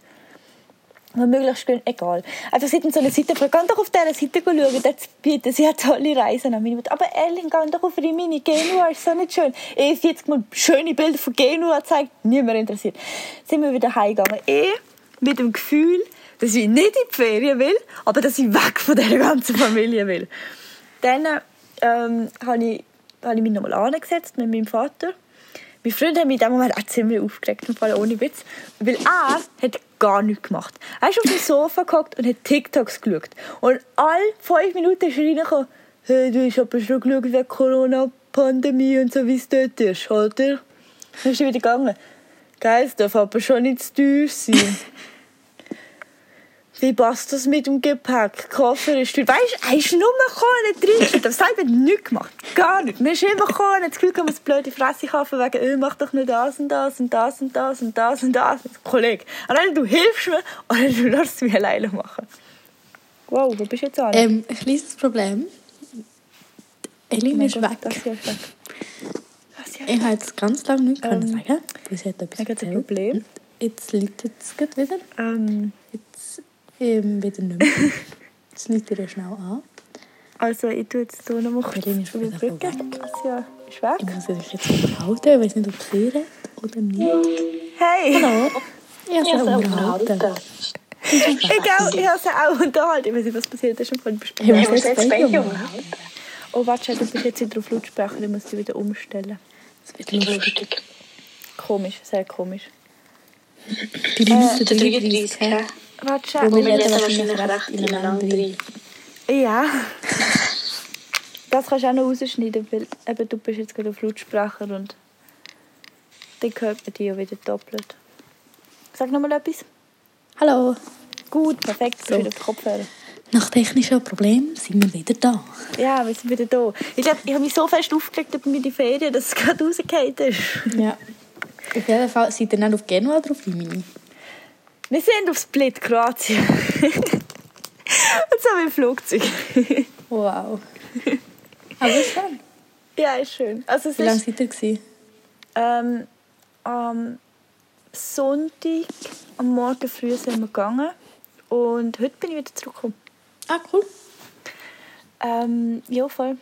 möglichst schön, egal. Einfach sie so eine Seite, geh doch auf dieser Seite schauen, dort bieten sie ja tolle Reisen an. Meine Aber Erling, geh doch auf Rimini, Genua ist so nicht schön. Ich 40 Mal schöne Bilder von Genua gezeigt, niemand interessiert. Sind wir wieder heimgegangen. Ich mit dem Gefühl, dass ich nicht in die Ferien will, aber dass ich weg von dieser ganzen Familie will. Dann ähm, habe ich, hab ich mich nochmal angesetzt mit meinem Vater. Mein Freund hat mich in dem Moment auch ziemlich aufgeregt, im Fall ohne Witz. Weil er hat gar nichts gemacht. Er ist auf dem Sofa gehockt und hat TikToks geschaut. Und alle fünf Minuten ist er reingekommen, hey, du hast aber schon geschaut wegen Corona-Pandemie und so, wie es dort ist, oder? Dann ist er wieder gegangen. Geil, es darf aber schon nicht zu teuer sein. [LAUGHS] Wie passt das mit dem Gepäck? Koffer ist teuer. Weißt du, er ist nur gekommen, nicht drin. Das selber nichts gemacht. Gar nicht. Man ist immer gekommen, hat das Gefühl, man muss blöde Fresse kaufen wegen, öh, mach doch nur das und das und das und das und das und das. Kollege, entweder du hilfst mir oder du lässt es mich alleine machen. Wow, wo bist du jetzt an? Ähm, ein kleines Problem. Elin ist weg. Das hier ist weg. Ich habe jetzt ganz lange nichts Ähm, können sagen. Sie hat etwas ich habe ein. Problem. Jetzt läutet es wieder. Ähm, Jetzt ähm, wieder nicht mehr. Jetzt läutet er schnell an. also, ich tue jetzt hier nochmal kurz Berlin ist wieder vorbei. Das hier ist weg. Ich muss mich jetzt unterhalten. Ich weiß nicht, ob sie redet oder nicht. Hey! Hallo. Ich habe sie unterhalten. Ich glaube, ich habe sie auch unterhalten. Ich weiß nicht, was passiert ist. Im Fall Ich muss jetzt beide umhalten. Oh, warte, du bist jetzt wieder auf Lautsprecher. Ich muss sie wieder umstellen. Das wird lustig. Komisch, sehr komisch. Die Minute 33. hä? Warte, Wir reden wahrscheinlich recht ineinander. Ja. [LAUGHS] Das kannst du auch noch rausschneiden, weil eben, du bist jetzt gerade auf Lautsprecher und dann hört man dich ja wieder doppelt. Sag noch mal etwas. Hallo. Gut, perfekt, So. wieder Kopfhörer. Nach technischen Problemen sind wir wieder da. Ja, wir sind wieder da. Ich glaube, ich habe mich so fest aufgeregt über meine Ferien, dass es gerade rausgefallen ist. Ja. Auf jeden Fall seid ihr nicht auf Genua oder auf Rimini? Wir sind auf Split, Kroatien. Und so mit dem Flugzeug. Wow. Aber schon. ja, ist schön. Also Wie lange ist seid ihr? gewesen? ähm, am Sonntag, am Morgen früh sind wir gegangen. Und heute bin ich wieder zurückgekommen. Ah, cool. Ähm, ja, voll.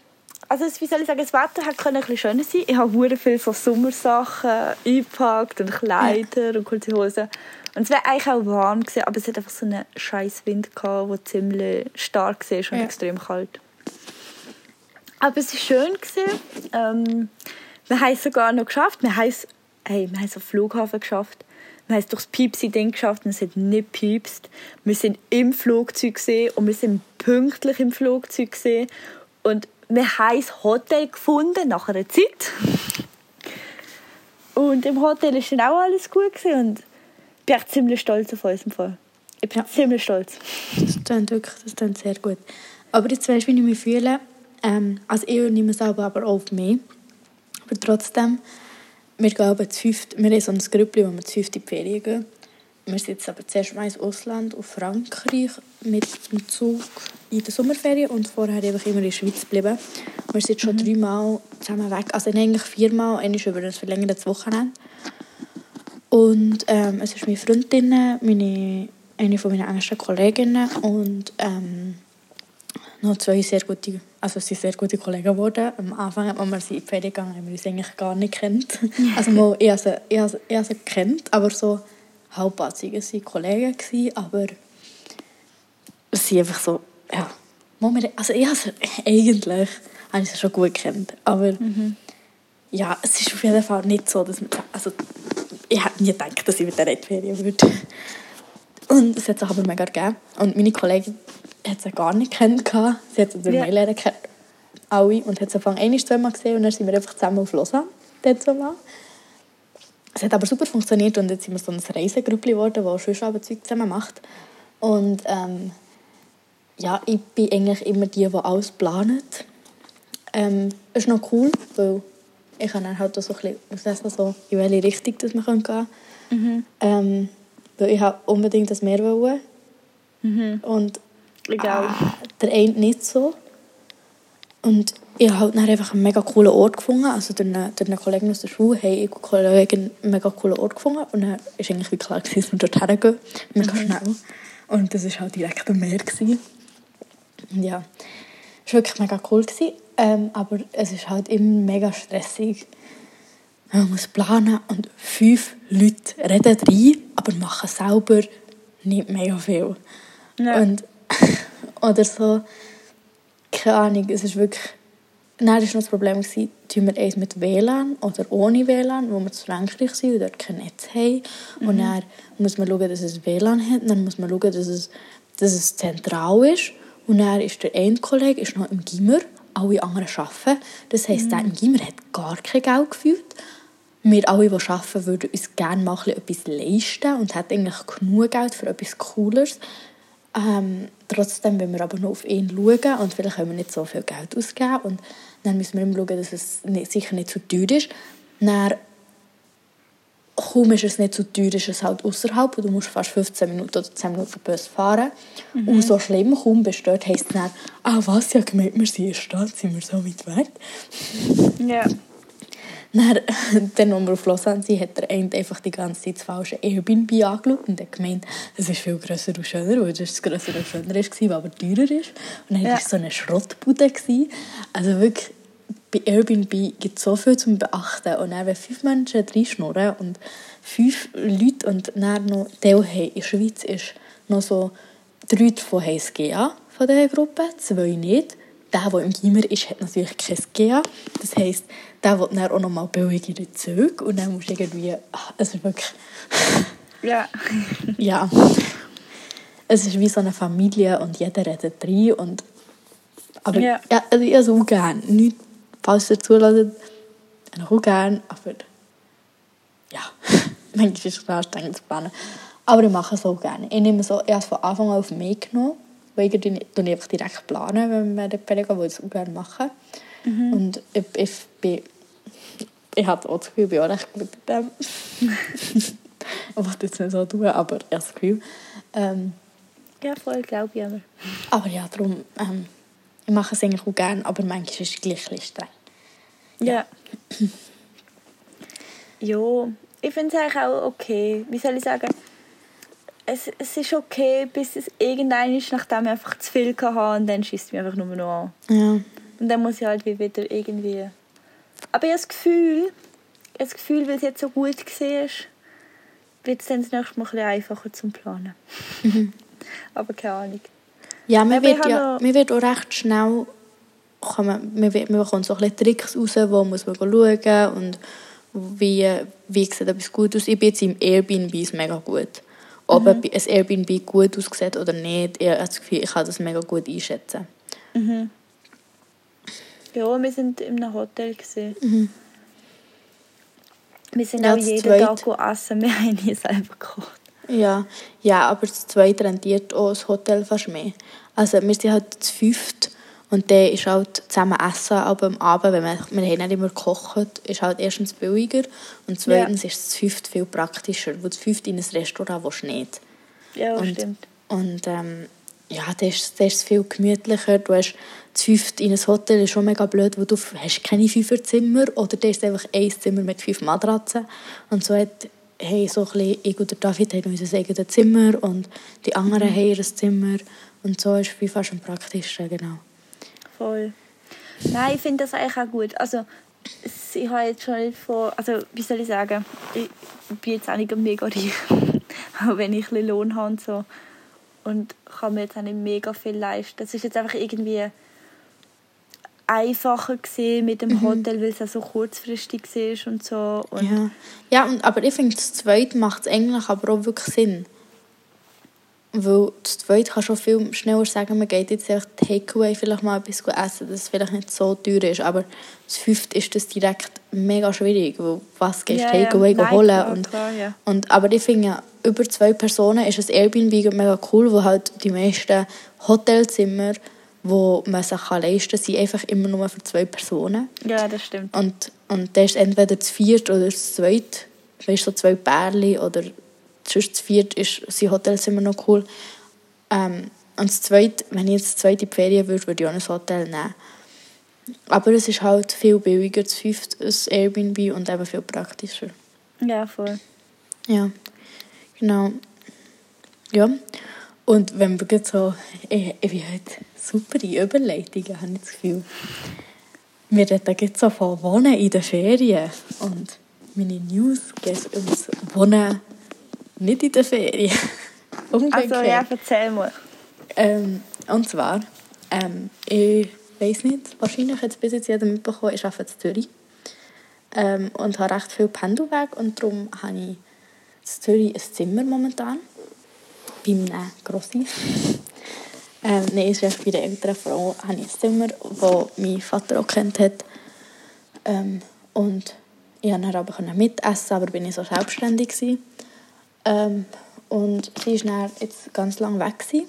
Also, wie soll ich sagen, das Wetter hat können ein bisschen schöner sein. Ich habe sehr viele so Sommersachen eingepackt und Kleider und kurze Hosen. Und es wäre eigentlich auch warm gewesen, aber es hat einfach so einen scheiß Wind gehabt, der ziemlich stark war und Ja. extrem kalt. Aber es war schön. Gewesen. Ähm, wir haben es sogar noch geschafft. Wir haben es, hey, wir haben es am Flughafen geschafft. Wir haben es durchs Piepsi-Ding geschafft und es hat nicht piepst. Wir sind im Flugzeug gesehen und wir sind pünktlich im Flugzeug gesehen und wir haben das Hotel gefunden nach einer Zeit. Und im Hotel ist dann auch alles gut gewesen und bin echt ziemlich stolz auf uns im Fall. Ich bin Ja. ziemlich stolz. Das klingt wirklich das klingt sehr gut. Aber jetzt weißt du, wie ich mich fühle. Ähm, also ich nehme es aber aber auch auf mich. Aber trotzdem, wir gehen aber zu fünft, wir haben so ein Grüppli, wo wir zu fünft in die Ferien gehen. Wir sind jetzt aber zuerst mal ins Ausland, auf Frankreich, mit dem Zug in der Sommerferien und vorher einfach immer in der Schweiz geblieben. Wir sind schon dreimal zusammen weg, also eigentlich viermal, einmal über ein verlängertes Wochenende. Und ähm, es ist meine Freundin, meine, eine von meinen engsten Kolleginnen und ähm, noch zwei sehr gute, also sind sehr gute Kollegen geworden. Am Anfang, als wir sie in die Ferien gegangen haben wir uns eigentlich gar nicht kennt. [LAUGHS] Also mal, ich habe sie, ich habe sie, ich habe sie gekannt, aber so halbpatzig. Waren Kollegen, gewesen, aber sind einfach so, ja, also ich habe sie [LAUGHS] eigentlich habe ich sie schon gut gekannt, aber ja, es ist auf jeden Fall nicht so, dass man, also ich hätte nie gedacht, dass ich mit der Ferien würde. Und es hat sich aber mega gegeben. Und meine Kollegin hat sie gar nicht kennengelernt. Sie hat sie durch Ja. yeah. lernen kennen. Alle. Und hat sie von einmal zweimal gesehen und dann sind wir einfach zusammen auf Lausanne. Dort. Es hat aber super funktioniert und jetzt sind wir so ein Reisegrüppli geworden, das schon Abendzeug zusammen macht. Und ähm, ja, ich bin eigentlich immer die, die alles planet. Ähm, es ist noch cool, weil ich kann dann halt so ein bisschen aussetzen, so, in welche Richtung dass wir gehen können. Ähm, weil ich habe unbedingt das Meer wollen. Und Egal. ah, der eine nicht so. Und ich habe halt dann einfach einen mega coolen Ort gefunden. Also durch einen, durch einen Kollegen aus der Schule habe ich Kollegen einen mega coolen Ort gefunden. Und dann war eigentlich wie klar, gewesen, dass wir dort hergehen. Mega schnell. Und das war halt direkt am Meer. Gewesen. Und ja, es war wirklich mega cool. Gewesen. Ähm, aber es ist halt immer mega stressig. Man muss planen und fünf Leute reden rein, aber machen selber nicht mega viel. Ja. Und, [LAUGHS] oder so, keine Ahnung, es ist wirklich... Dann war noch das Problem, gewesen, tun wir eins mit WLAN oder ohne WLAN, wo wir zu Frankreich sind und dort kein Netz haben. Und dann muss man schauen, dass es WLAN hat, dann muss man schauen, dass es, dass es zentral ist. Und dann ist der eine Kollege ist noch im Gimmer, alle anderen arbeiten. Das heisst, im Gimmer hat gar kein Geld gefühlt. Wir alle, die arbeiten, würden uns gerne mal etwas leisten und hätten eigentlich genug Geld für etwas Cooles. Ähm, trotzdem wollen wir aber noch auf ihn schauen und vielleicht können wir nicht so viel Geld ausgeben. Und dann müssen wir immer schauen, dass es nicht, sicher nicht zu teuer ist. Dann, kaum ist es nicht zu teuer, ist es halt außerhalb und du musst fast 15 Minuten oder 10 Minuten Bus fahren. Und so schlimm, kaum bist du dort, heisst es dann, ah was, ja gemeint, wir sind in der Stadt, sind wir so weit weg. Ja. Dann, [LAUGHS] dann, als wir auf Lausanne sind, hat der eine einfach die ganze Zeit das falsche Airbnb angeschaut und hat gemeint, es ist viel grösser und schöner, weil das grösser und schöner war, aber teurer ist. Und dann war Ja. es so eine Schrottbude. Also wirklich, bei Airbnb gibt es so viel zu beachten. Und dann, wenn fünf Menschen reinschnurren und fünf Leute und dann noch Teil haben in der Schweiz ist noch so drei davon haben das GA von dieser Gruppe, zwei nicht. Der, der im Gimmer ist, hat natürlich kein GA. Das heisst, der will dann auch noch mal billigere Züge und dann musst du irgendwie... ach, Es ist wirklich... [LAUGHS] Ja. [LAUGHS] Ja. Es ist wie so eine Familie und jeder redet rein und... Aber Ja. ja. also ich auch gerne. Nicht, falls ihr zulässt, habe auch gerne, aber... Ja, [LAUGHS] manchmal ist es anstrengend zu planen. Aber ich mache es auch gerne. Ich nehme so, ich habe es von Anfang an auf mich genommen, weil ich ich einfach direkt planen, wenn wir Ferien gehen, weil ich es auch gerne mache. Und ich, ich bin... Ich habe auch das Gefühl, ich bin auch recht gut in dem. [LAUGHS] ich wollte jetzt nicht so tun, aber ich habe das Gefühl. Ähm, Ja, voll, glaube ich aber. aber ja, darum... Ähm, ich mache es eigentlich auch gerne, aber manchmal ist es gleich ein streng. Ja. ja, ich finde es eigentlich auch okay. Wie soll ich sagen? Es, es ist okay, bis es irgendein ist, nachdem ich einfach zu viel hatte und dann schießt es mich einfach nur noch an. Ja. Und dann muss ich halt wie wieder irgendwie... Aber ich habe das Gefühl, ich das Gefühl, weil es jetzt so gut war, wird es dann das nächste Mal ein bisschen einfacher zum Planen. Aber keine Ahnung. Ja, man Aber wird, ja, noch- man wird auch recht schnell kommen, man, wird, man bekommt so ein bisschen Tricks raus, wo muss man schauen und wie, wie sieht etwas gut aus. Ich bin jetzt im Airbnb ist mega gut. Ob Mhm. ein Airbnb gut aussieht oder nicht, ich habe das Gefühl, ich kann das mega gut einschätzen. Ja, wir sind in einem Hotel. Gewesen. Wir sind Ja, auch jeden Zweite. Tag essen. [LAUGHS] Wir haben nie selber gekocht. Ja, ja aber das zweite rentiert auch das Hotel fast mehr. Also wir sind halt zu fünft und dann ist halt zusammen essen, aber am Abend, wenn wir haben nicht immer gekocht, ist halt erstens billiger und zweitens ist das fünft viel praktischer, weil das fünft in ein Restaurant willst du nicht. Ja, und, stimmt. Und ähm, ja, das ist, das ist viel gemütlicher. Du hast das fünfte in ein Hotel ist schon mega blöd, weil du hast keine Fünferzimmer oder da ist einfach ein Zimmer mit fünf Matratzen. Und so hat hey, so ein bisschen, ich und der David haben unser eigenes Zimmer und die anderen haben ihr Zimmer. Und so ist es fast am praktischen, genau. Voll. Nein, ich finde das eigentlich auch gut. Also, ich habe jetzt schon nicht vor, also wie soll ich sagen, ich bin jetzt auch nicht mega reich, [LAUGHS] auch wenn ich ein Lohn habe und so. Und kann mir jetzt auch nicht mega viel leisten. Es ist jetzt einfach irgendwie einfacher gesehen mit dem Hotel, weil es auch so kurzfristig war und so. Und Ja, ja aber ich finde, das Zweite macht es eigentlich aber auch wirklich Sinn. Weil das Zweite kann schon viel schneller sagen, man geht jetzt echt Takeaway vielleicht mal etwas essen, das vielleicht nicht so teuer ist. Aber das Fünfte ist das direkt mega schwierig, weil was gehst du ja. Takeaway Nein, holen? klar, und, klar, ja. und, aber ich finde, über zwei Personen ist ein Airbnb mega cool, wo halt die meisten Hotelzimmer, wo man sich kann leisten kann, sind einfach immer nur für zwei Personen. ja, das stimmt. Und, und der ist entweder zu viert oder zu zweit. Weißt so zwei Pärchen oder sonst zu viert ist, sind Hotelzimmer noch cool. Ähm, und das zweite, wenn ich jetzt das zweite die Ferien würde, würde ich auch ein Hotel nehmen. Aber es ist halt viel billiger, das fünfte ein Airbnb und eben viel praktischer. Ja, voll. Ja, genau. Ja, und wenn wir jetzt so, ich, ich bin halt super Überleitungen, habe ich das Gefühl. Wir reden jetzt so von Wohnen in den Ferien und meine News geht ums Wohnen nicht in den Ferien. [LAUGHS] Umgekehrt. Also ja, erzähl mal. Ähm, und zwar, ähm, ich weiß nicht, wahrscheinlich hat es bis jetzt jeder mitbekommen, ich arbeite in Zürich. Ähm, und habe recht viel Pendelweg und darum habe ich in Zürich ein Zimmer momentan. Bei einem Grossi. [LAUGHS] ähm, Nein, es ist bei der älteren Frau habe ich ein Zimmer, das mein Vater auch kennt hat. Ähm, und ich konnte aber mitessen, aber bin ich so selbstständig. Gewesen. Ähm, und sie war jetzt ganz lange weg. Gewesen.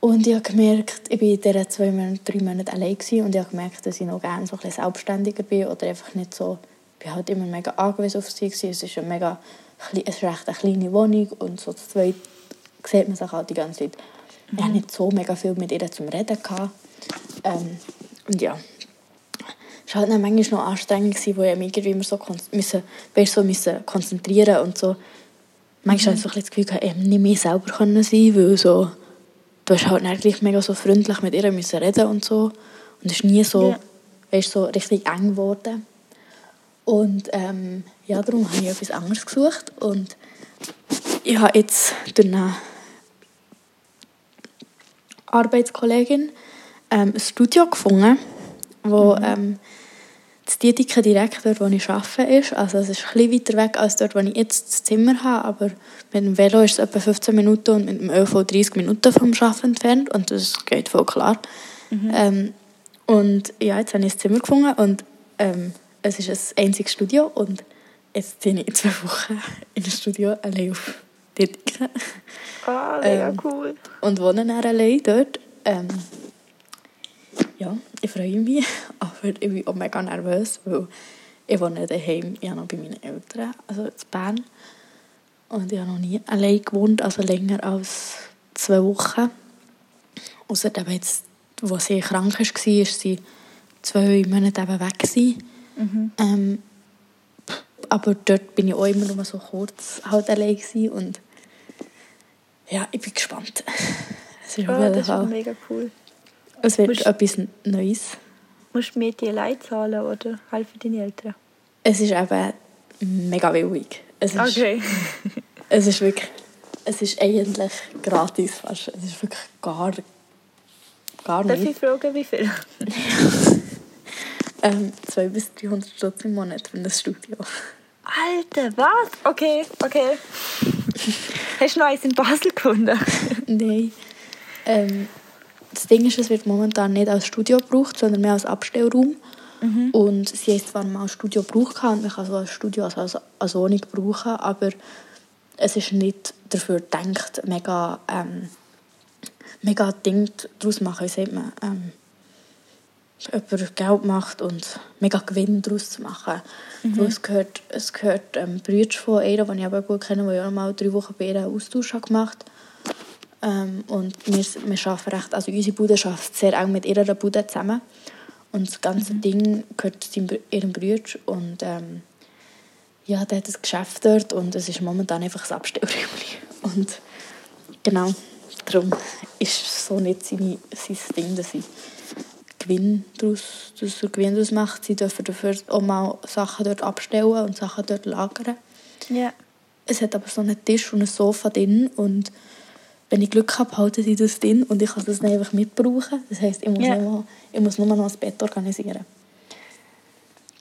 Und ich habe gemerkt, ich war in diesen zwei Monaten, drei Monaten allein gewesen, und ich habe gemerkt, dass ich noch gerne so ein bisschen selbstständiger bin oder einfach nicht so, ich war halt immer mega angewiesen auf sie. Gewesen. Es ist, eine mega, es ist recht eine kleine Wohnung und so zu zweit sieht man sich halt die ganze Zeit. Ich hatte nicht so mega viel mit ihr zum Reden. Gehabt. Ähm, und ja, es war halt dann manchmal noch anstrengend, gewesen, wo ich mich irgendwie immer so, müssen, weißt, so müssen konzentrieren und so. Manchmal hatte ich so ein bisschen das Gefühl, gehabt, ich nicht mehr selber können sein weil so, du hast halt dann gleich mega so freundlich mit ihr müssen reden und so. Und es ist nie so, Ja. weißt, so richtig eng geworden. Und ähm, ja, darum habe ich etwas anderes gesucht. Und ich habe jetzt durch eine Arbeitskollegin ähm, ein Studio gefunden, wo ähm, das Dietika direkt dort, wo ich arbeite, ist. Also es ist ein bisschen weiter weg als dort, wo ich jetzt das Zimmer habe, aber mit dem Velo ist es etwa 15 Minuten und mit dem ÖV 30 Minuten vom Arbeiten entfernt und das geht voll klar. Ähm, und ja, jetzt habe ich das Zimmer gefunden und ähm, es ist ein einziges Studio und jetzt ziehe ich in zwei Wochen [LAUGHS] in ein Studio allein auf Dietika Ah, mega Ähm, cool. und wohne dann allein dort. Ja, ich freue mich, [LAUGHS] aber ich bin auch mega nervös, weil ich wohne daheim, ich habe noch bei meinen Eltern, also in Bern. Und ich habe noch nie allein gewohnt, also länger als zwei Wochen. Außerdem jetzt, wo sie krank war, war sie zwei Monate eben weg. Gewesen. Ähm, aber dort bin ich auch immer nur so kurz halt allein gewesen und ja, ich bin gespannt. [LAUGHS] Es ist auf Ah, jeden das ist mega cool. Es wird Musst- etwas Neues. Musst du Miete allein zahlen oder helfen deine Eltern? Es ist eben mega willig. Es ist, Okay. [LAUGHS] es ist wirklich, es ist eigentlich gratis fast. Es ist wirklich gar, gar Darf nicht. ich fragen, wie viel? [LAUGHS] Ähm, 200 bis 300 Stutz im Monat für ein Studio. Alter, was? Okay, okay. [LAUGHS] Hast du noch eins in Basel gefunden? Nein. Ähm, das Ding ist, es wird momentan nicht als Studio gebraucht, sondern mehr als Abstellraum. Und sie haben zwar mal ein Studio gebraucht und man kann so ein Studio als, als, als Wohnung brauchen, aber es ist nicht dafür gedacht, mega, ähm, mega Ding daraus machen, wie sagt man, ähm, jemand Geld macht und mega Gewinn daraus zu machen. Weil es gehört, es gehört ähm, Brüder von ihr, die ich aber gut kenne, die ich auch mal drei Wochen bei ihr einen Austausch habe gemacht ähm, Und wir, wir arbeiten recht, also unsere Bude arbeitet sehr eng mit ihrer Bude zusammen. Und das ganze Ding gehört zu seinem ihrem Bruder. Und ähm, ja, der hat ein Geschäft dort und es ist momentan einfach ein Abstellräumchen. [LAUGHS] Und genau, darum ist so nicht seine, sein Ding, dass ich Gewinn daraus, dass er Gewinn daraus macht. Sie dürfen dafür auch mal Sachen dort abstellen und Sachen dort lagern. Ja. Es hat aber so einen Tisch und ein Sofa drin und wenn ich Glück habe, halten sie das drin und ich kann das dann einfach mitbrauchen. Das heisst, ich muss, Ja. nur, ich muss nur noch das Bett organisieren.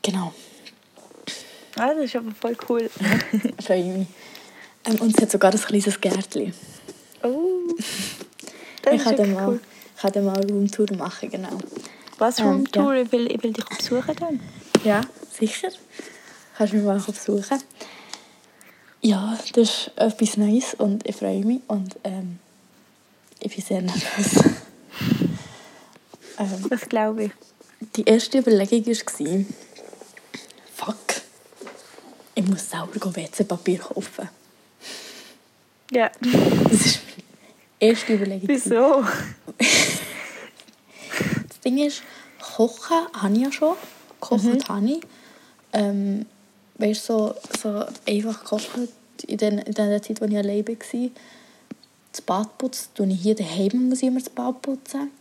Genau, Ah, das ist aber voll cool. [LAUGHS] freue ich mich. Ähm, und es hat sogar ein kleines Gärtchen. Oh. Das Ich ist wirklich mal, cool. ich kann dann mal eine Roomtour machen, genau. Was Ähm, eine Tour? Ich, will, ich will dich besuchen dann. Ja, sicher. Kannst du mich mal besuchen. Ja, das ist etwas Neues und ich freue mich und ähm, ich bin sehr nervös. [LAUGHS] ähm, Das glaube ich. die erste Überlegung war, fuck, ich muss selber WC-Papier kaufen. Ja. Das ist meine erste Überlegung. Wieso? [LAUGHS] Das Ding ist, kochen habe ich ja schon. Kochen habe ich. Ähm, weißt so, so einfach kochen in, den, in der Zeit, als ich alleine war. Das Bad putzen, tue ich hier daheim, muss ich immer das Bad putzen.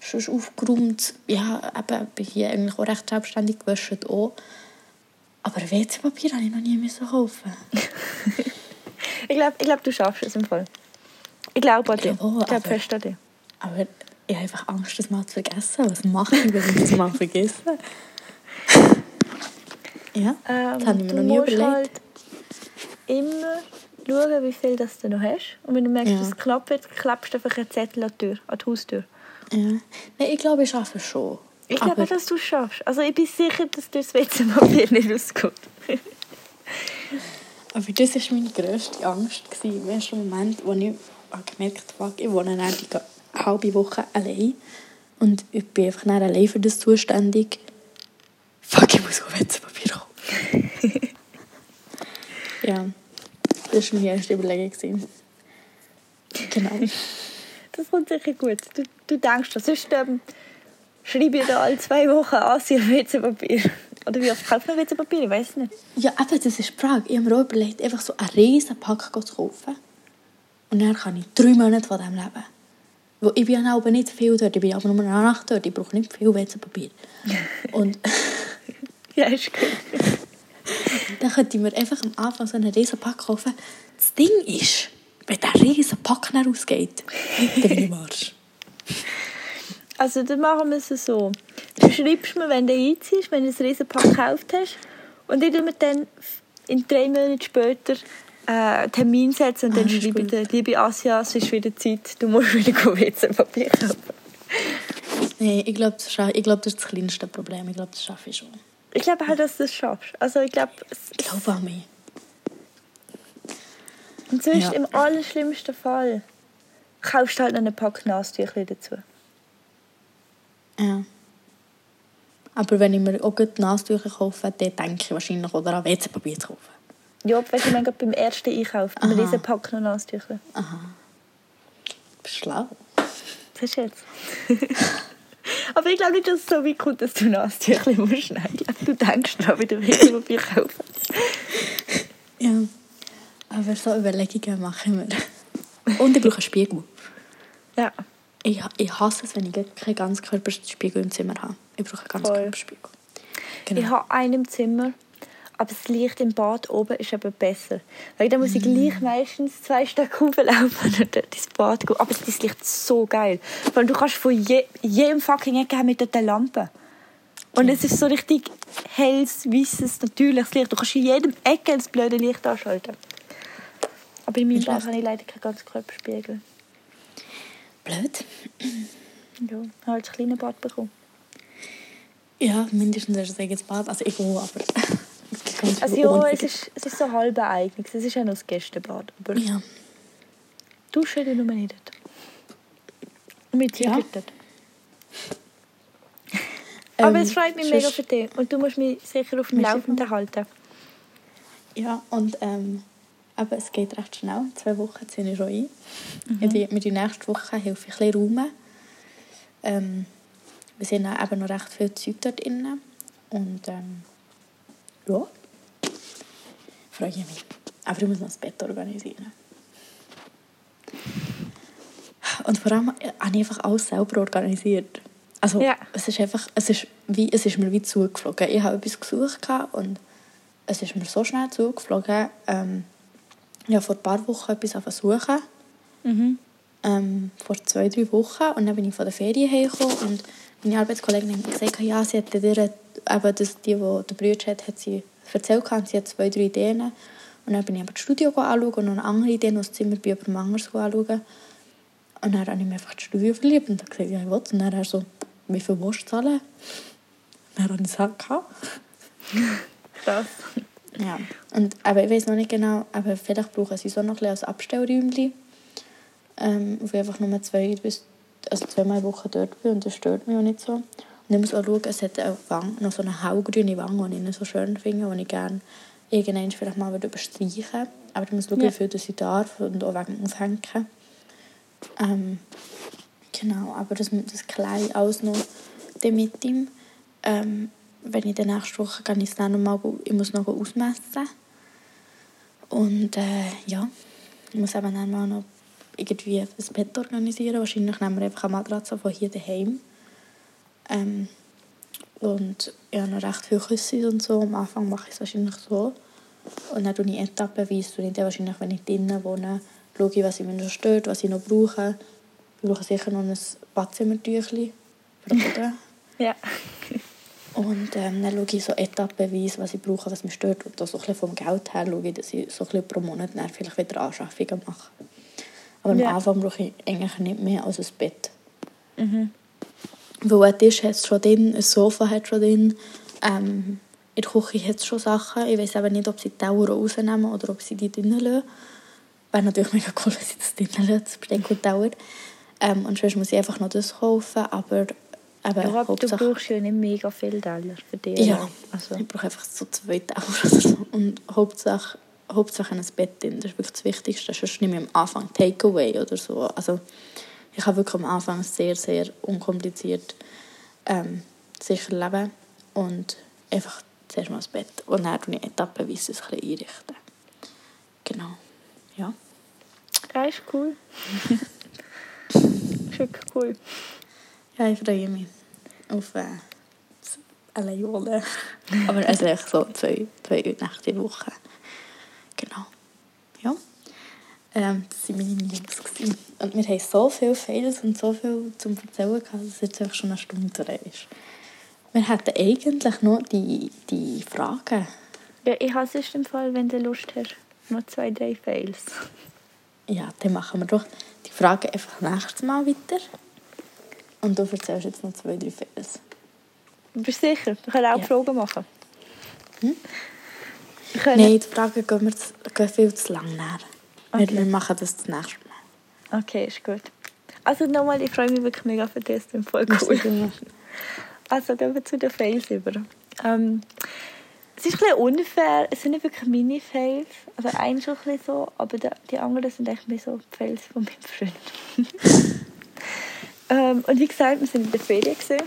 Sonst aufgeräumt, ja, eben, bin hier eigentlich auch recht selbstständig gewaschen auch. Aber WC-Papier habe ich noch nie müssen kaufen. [LAUGHS] Ich glaube, ich glaub, du schaffst es im Fall. Ich glaube an dich. Ich glaube fest an dich. Aber ich habe einfach Angst, das mal zu vergessen. Was mache ich, wenn ich das mal [LAUGHS] vergesse? Ja, das habe ich mir noch nie überlegt. halt immer schauen, wie viel das du noch hast. Und wenn du merkst, Ja. dass es knapp wird, klebst du einfach einen Zettel an die, Tür, an die Haustür. Ja. Nein, ich glaube, ich schaffe es schon. Ich glaube, Aber- dass du es schaffst. Also ich bin sicher, dass dir das WC-Papier nicht ausgeht. Aber das war meine grösste Angst. Im ersten Moment, wo ich gemerkt habe, ich wohne ga- halbe Woche allein und ich bin einfach allein für das zuständig. Fuck, ich muss WC-Papier kaufen. Ja, das war meine erste Überlegung. gewesen. Genau. Das kommt sicher gut. Du, du denkst das. Sonst ähm, schreibe ich da alle zwei Wochen Asien WC-Papier. Oder wie oft kauft man WC-Papier? Ich weiß nicht. Ja, eben, das ist die Frage. Ich habe mir auch überlegt, einfach so einen riesen Pack zu kaufen. Und dann kann ich drei Monate von dem leben. Ich bin ja auch nicht viel dort, ich bin aber nur eine Nacht dort, ich brauche nicht viel WC-Papier. Und [LAUGHS] Ja, ist gut. [LAUGHS] dann könnte mir einfach am Anfang so einen riesen Pack kaufen. Das Ding ist, wenn der riesen Pack dann ausgeht, dann bin ich im Arsch. [LAUGHS] Also dann machen wir es so. Du schreibst mir, wenn du einziehst, wenn du ein riesen Pack gekauft hast. Und ich mir dann in drei Monaten später äh, einen Termin setzen und Ah, dann ist schreibe ich dir, liebe Asia, es ist wieder Zeit, du musst wieder WC-Papier kaufen. Nein, ich glaube, das, glaub, das ist das kleinste Problem. Ich glaube, das schaffe ich schon. Ich glaube auch, dass du das schaffst. Also ich glaube, es- Ich glaube an mich. und sonst Ja. im allerschlimmsten Fall kaufst du halt noch einen Pack Nasentücher dazu. Ja. Aber wenn ich mir auch die Nasentücher kaufe, dann denke ich wahrscheinlich auch daran, WC-Papier zu kaufen. Ja, du, ich gerade beim ersten Einkauf, beim Aha. riesen Pack noch Nasentücher. Bist schlau. Das ist jetzt. Aber ich glaube nicht, dass es so weit kommt, dass du Nasentücher musst schneiden. Ich glaube, du denkst daran, wie du WC-Papier kaufen. Ja. Aber so Überlegungen mache ich mir. Und ich brauche einen Spiegel. Ja. Ich, ich hasse es, wenn ich keinen Ganzkörperspiegel im Zimmer habe. Ich brauche einen Ganzkörperspiegel. Genau. Ich habe einen im Zimmer, aber das Licht im Bad oben ist aber besser. Weil da muss ich Mm. gleich meistens zwei Stück [LAUGHS] hochlaufen und dort ins Bad gehen. Aber das Licht ist so geil. Weil du kannst von je, jedem fucking Ecke haben mit eine Lampe. Und es ist so richtig helles, weißes, natürliches Licht. Du kannst in jedem Ecke das blöde Licht anschalten. Aber in meinem Bad habe ich leider keinen Ganzkörperspiegel. Blöd. [CLEARS THROAT] Ja, ich habe halt ein kleines Bad bekommen. Ja, mindestens ein eigenes Bad. Also ich auch, aber... [LAUGHS] ganz Also ja, es ist, es ist so halb einig. Es ist ja noch das Gästebad. Aber Ja. duschen tun wir nicht ziehen Ja. dort. [LAUGHS] Aber Ähm, es freut mich mega für dich. Und du musst mich sicher auf dem Laufenden halten. Ja, und ähm, aber es geht recht schnell. Zwei Wochen ziehe ich schon ein. Mhm. In die, mit die nächste Woche helfe ich ein bisschen räumen. Ähm, wir sind eben noch recht viel Zeug dort drin. Und ähm, ja, freue ich mich. Aber ich muss noch das Bett organisieren. Und vor allem habe ich einfach alles selber organisiert. Also Ja. es ist einfach, es ist, wie, es ist mir wie zugeflogen. Ich habe etwas gesucht und es ist mir so schnell zugeflogen. Ähm, ich habe vor ein paar Wochen etwas versuchen. Ähm, vor zwei, drei Wochen. Und dann bin ich von der Ferien hergekommen und meine Arbeitskollegin hat gesagt, ja, sie hat dir, eben das, die, die der Bruder hat, hat sie erzählt, gehabt, sie hat zwei, drei Ideen. Und dann bin ich eben das Studio anschauen und noch eine andere Idee, noch das Zimmer bei jemandem anders anschauen. Und dann habe ich mich einfach das Studio verliebt und habe gesagt, ja, ich will. Und dann hat er so, wie viel willst du zahlen? Dann habe ich gesagt. [LAUGHS] Krass. Ja, und, aber ich weiß noch nicht genau, aber vielleicht brauchen sie so noch ein bisschen als Abstellräumchen. Ähm, wo ich einfach nur zwei bis also zweimal Woche dort bin und das stört mich auch nicht so. Und ich muss auch schauen, es hat eine Wange, noch so eine hellgrüne Wange, die ich nicht so schön finde, die ich gerne irgendwann vielleicht mal überstreichen würde. Aber ich muss schauen, Ja. wie viel das ich darf und auch wegen dem Aufhängen. Ähm, genau, aber das, das Kleid alles noch mit ihm. Ähm, wenn ich dann nächste Woche gehe, ich es dann noch mal, ich muss noch ausmessen. Und äh, ja, ich muss eben dann mal noch irgendwie ein Bett organisieren. Wahrscheinlich nehmen wir einfach eine Matratze von hier daheim. Ähm, und ich habe noch recht viele Küsse und so. Am Anfang mache ich es wahrscheinlich so. Und dann tue ich etappenweise, tue ich dann wahrscheinlich, wenn ich drinnen wohne, schaue ich, was ich mir noch stört, was ich noch brauche. Ich brauche sicher noch ein Badzimmertüchli für den Boden. [LAUGHS] Ja. Und ähm, dann schaue ich so etappenweise, was ich brauche, was mich stört. Und auch so ein vom Geld her schaue ich, dass ich so ein pro Monat dann vielleicht wieder Anschaffungen mache. Aber am Ja. Anfang brauche ich eigentlich nicht mehr als ein Bett. Weil ein Tisch hat es schon drin, ein Sofa hat es schon drin. Ähm, in der Küche hat es schon Sachen. Ich weiß aber nicht, ob sie die Tauer rausnehmen oder ob sie die drinnen lassen. Wäre natürlich mega cool, [LAUGHS] wenn sie das drinnen lassen, das die Tauer. Ähm, und sonst muss ich einfach noch das kaufen. Aber eben, Ja, aber du brauchst ja nicht mega viel Teller für dich. Ja, Also, ich brauche einfach so zwei oder so. Und Hauptsache, Hauptsache ein Bett drin. Das ist wirklich das Wichtigste. Sonst nehme ich am Anfang Takeaway oder so. Also ich habe wirklich am Anfang sehr, sehr unkompliziert ähm, sicher leben. Und einfach zuerst mal das Bett. Und dann tue ich etappenweise es ein bisschen einrichten. Genau. Ja. das ist cool. das [LAUGHS] ist wirklich cool. Ja, ich freue mich auf äh, das Alleinwohnen. [LAUGHS] Aber also echt so zwei, zwei Nächte in der Woche. Genau. Ähm, das waren meine gewesen. Und wir haben so viele Fails und so viel zum Erzählen gehabt, dass es jetzt einfach schon eine Stunde dran ist. Wir hätten eigentlich noch die, die Fragen. Ja, ich hasse es im Fall, wenn du Lust hast. Noch zwei, drei Fails. Ja, dann machen wir doch die Fragen einfach nächstes Mal weiter. Und du erzählst jetzt noch zwei, drei Fails. Bist du sicher? Wir können auch Ja. Fragen machen. Wir können... Nein, die Fragen gehen, wir zu, gehen viel zu lang näher. Wir, Okay. wir machen das das nächste Mal. Okay, ist gut. Also nochmal, ich freue mich wirklich mega für das. Das ist voll cool. Also gehen wir zu den Fails über. Ähm, es ist ein bisschen unfair. Es sind nicht wirklich meine Fails. Also ein schon ein bisschen so, aber die anderen sind echt mehr so die Fails von meinem Freund. [LAUGHS] ähm, und wie gesagt, wir sind in der Ferien gewesen,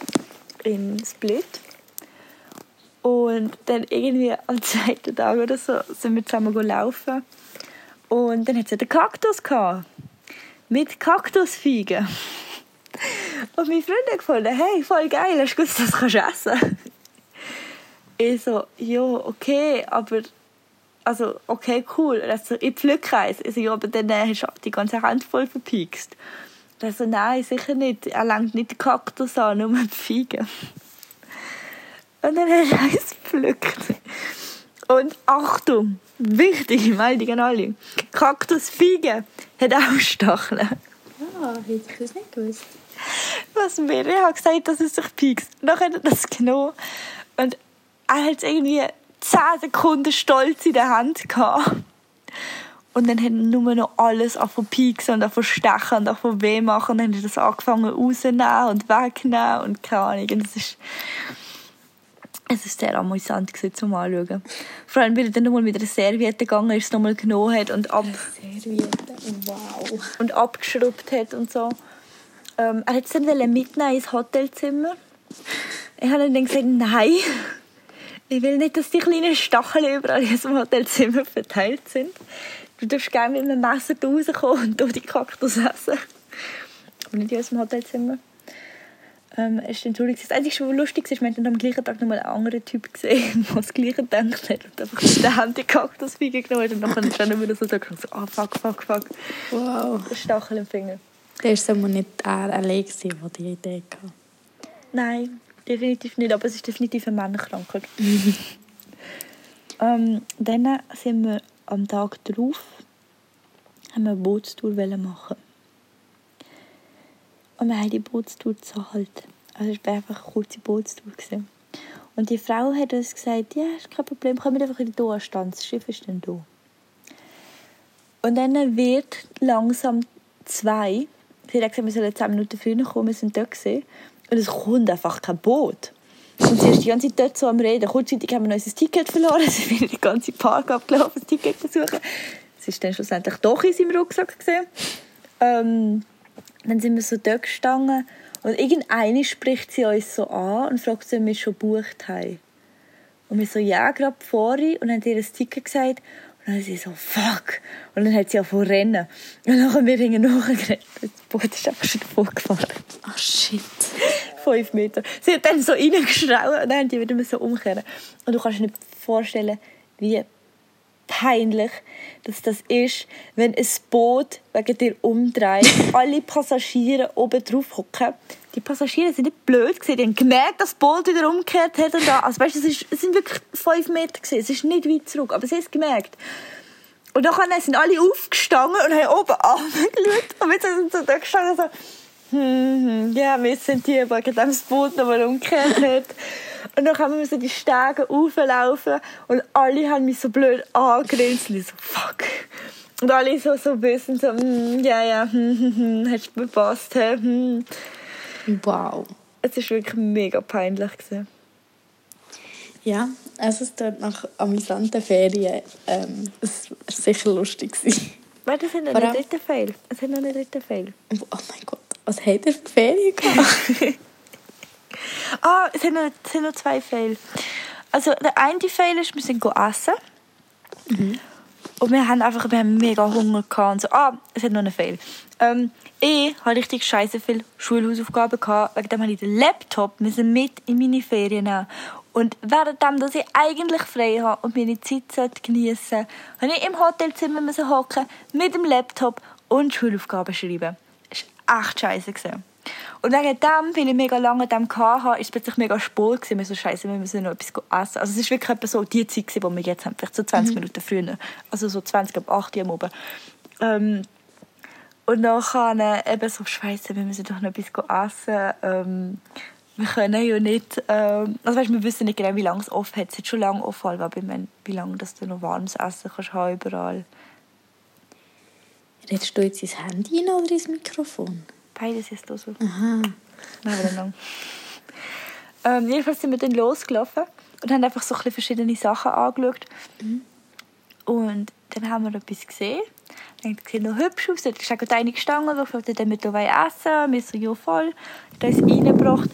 in Split. Und dann irgendwie am [LAUGHS] zweiten Tag oder so sind wir zusammen laufen. Und dann hat es einen Kaktus gehabt. Mit Kaktusfeigen. Und mein Freund hat gefunden, hey, voll geil, hast du gewusst, das kannst du essen? Ich so, ja, okay, aber, also, okay, cool. So, ich pflücke eins. Ich so, ja, aber dann äh, hast du die ganze Hand voll verpiekst. Er so, nein, sicher nicht. Er langt nicht den Kaktus an, nur die Feigen. Und dann hat er [LAUGHS] eins gepflückt. Und Achtung, wichtige Meldung an alle. Kaktusfeige hat auch Stacheln. Ja, hätte ich das nicht gewusst. Was mir er hat gesagt, dass es sich piekst. Dann hat er das genommen. Und er hat irgendwie 10 Sekunden stolz in der Hand gehabt. Und dann hat er nur noch alles von pieksen und von stechen und von weh machen. Und dann hat er das angefangen rauszunehmen und wegnehmen und keine Ahnung. Und es ist, es ist sehr amüsant zum Anschauen. Vor allem, weil er dann nochmal mit einer Serviette gegangen ist, es nochmal genommen hat und ab Serviette, wow. und abgeschraubt hat und so. Ähm, er wollte es dann mitnehmen ins Hotelzimmer. Ich habe dann gesagt, nein, ich will nicht, dass die kleinen Stacheln überall in unserem Hotelzimmer verteilt sind. Du darfst gerne mit einem Messer rauskommen und die Kaktus essen. Aber nicht in unserem Hotelzimmer. Ähm, es war dann. Das Einzige, was lustig war, wir haben dann am gleichen Tag nochmal einen anderen Typ gesehen, [LAUGHS] der das Gleiche gedacht hat und einfach mit den Händen gehackt das Finger genommen hat. Und dann ist er nicht wieder so gedacht, so, ah, fuck, fuck, fuck. Wow. Der Stachel im Finger. Der war so nicht er allein, der die Idee hatte. Nein, definitiv nicht, aber es ist definitiv eine Männerkrankheit. [LAUGHS] ähm, dann sind wir am Tag darauf haben wir eine Bootstour machen. Und wir haben die Bootstour gezahlt. Also es war einfach eine kurze Bootstour. Gewesen. Und die Frau hat uns gesagt, ja, ist kein Problem, kommt einfach in den Anstand, das Schiff ist dann da. Und dann wird langsam zwei, sie hat gesagt, wir sollen 10 Minuten früher kommen, wir sind dort gewesen. Und es kommt einfach kein Boot. Und sie ist die ganze Zeit dort so am Reden. Kurzzeitig haben wir unser Ticket verloren, [LAUGHS] sind wieder den ganzen Park abgelaufen, das Ticket zu suchen. Es ist dann schlussendlich doch in seinem Rucksack. Ähm, dann sind wir so dort gestanden und irgendeine spricht sie uns so an und fragt, ob wir schon gebucht haben. Und wir so, ja, gerade vorhin. Und dann hat ihr ein Ticket gesagt. Und dann sie so, fuck. Und dann hat sie auch rennen. Und dann haben wir hinten nachgerannt. Das Boot ist einfach schon davor gefahren. Oh shit. Fünf Meter. Sie hat dann so reingeschrauen und dann haben die wieder so umkehren. Und du kannst dir nicht vorstellen, wie peinlich dass das ist, wenn ein Boot wegen dir umdreht, [LAUGHS] alle Passagiere oben drauf hocken. Die Passagiere sind nicht blöd gewesen, die haben gemerkt, dass das Boot wieder umgekehrt hat und da. Also weißt, es, ist, es sind wirklich fünf Meter gewesen. es ist nicht weit zurück, aber sie haben es gemerkt. Und dann sind alle aufgestanden und haben oben [LAUGHS] angeschaut und wir sind so da gestanden so hm, ja, wir sind hier, wegen dem das Boot nochmal umgekehrt hat. Und dann haben wir so die Stege rauflaufen und alle haben mich so blöd angegrinst. So, fuck. Und alle so, so wissen, so, mm, ja, ja, hm, hm, hm, hast du gepasst, hm. Wow. Es war wirklich mega peinlich. Gewesen. Ja, also es dort nach amüsanten Ferien. Ähm, es war sicher lustig. Warte, es hat noch einen dritten Fail. Es hat noch einen dritten Fail. Oh mein Gott, was hat er für Ferien gehabt? [LAUGHS] Ah, es sind noch, es sind noch zwei Fail. Also der eine Fail ist, wir sind essen. Mhm. Und wir haben einfach wir haben mega Hunger gehabt. Und so, ah, es hat noch einen Fail. Ähm, ich hatte richtig scheiße viele Schulhausaufgaben gehabt. Wegen dem habe ich den Laptop müssen mit in meine Ferien nehmen. Und währenddem, dass ich eigentlich frei habe und meine Zeit geniessen sollte, habe ich im Hotelzimmer hocken mit dem Laptop und Schulaufgaben schreiben. Das war echt scheiße. Gewesen. Und wegen dem, weil ich mega lange an dem hatte, ist es plötzlich mega gewesen. Wir so, scheiße, wir müssen noch etwas essen. Also es ist wirklich so die Zeit, die wir jetzt haben, vielleicht so 20 mhm. Minuten früher. Also so 20 ab 8 Uhr am Abend. Ähm, und dann eben so, scheiße, wir müssen doch noch etwas essen. Ähm, wir können ja nicht, ähm, also weißt, wir wissen nicht genau, wie lange es offen hat. Es hat schon lange offen, aber ich meine, wie lange dass du noch warmes Essen kannst haben überall. Redest du jetzt ins Handy oder ins Mikrofon? Beides ist da so. Aha. Nein, ähm, jedenfalls sind wir dann losgelaufen und haben einfach so ein verschiedene Sachen angeschaut. Mhm. Und dann haben wir etwas gesehen. Dann sieht noch hübsch aus. Da ist auch eine gestanden, die gefragt hat, wir hier essen Wir so, ja voll. Da ist reingebracht.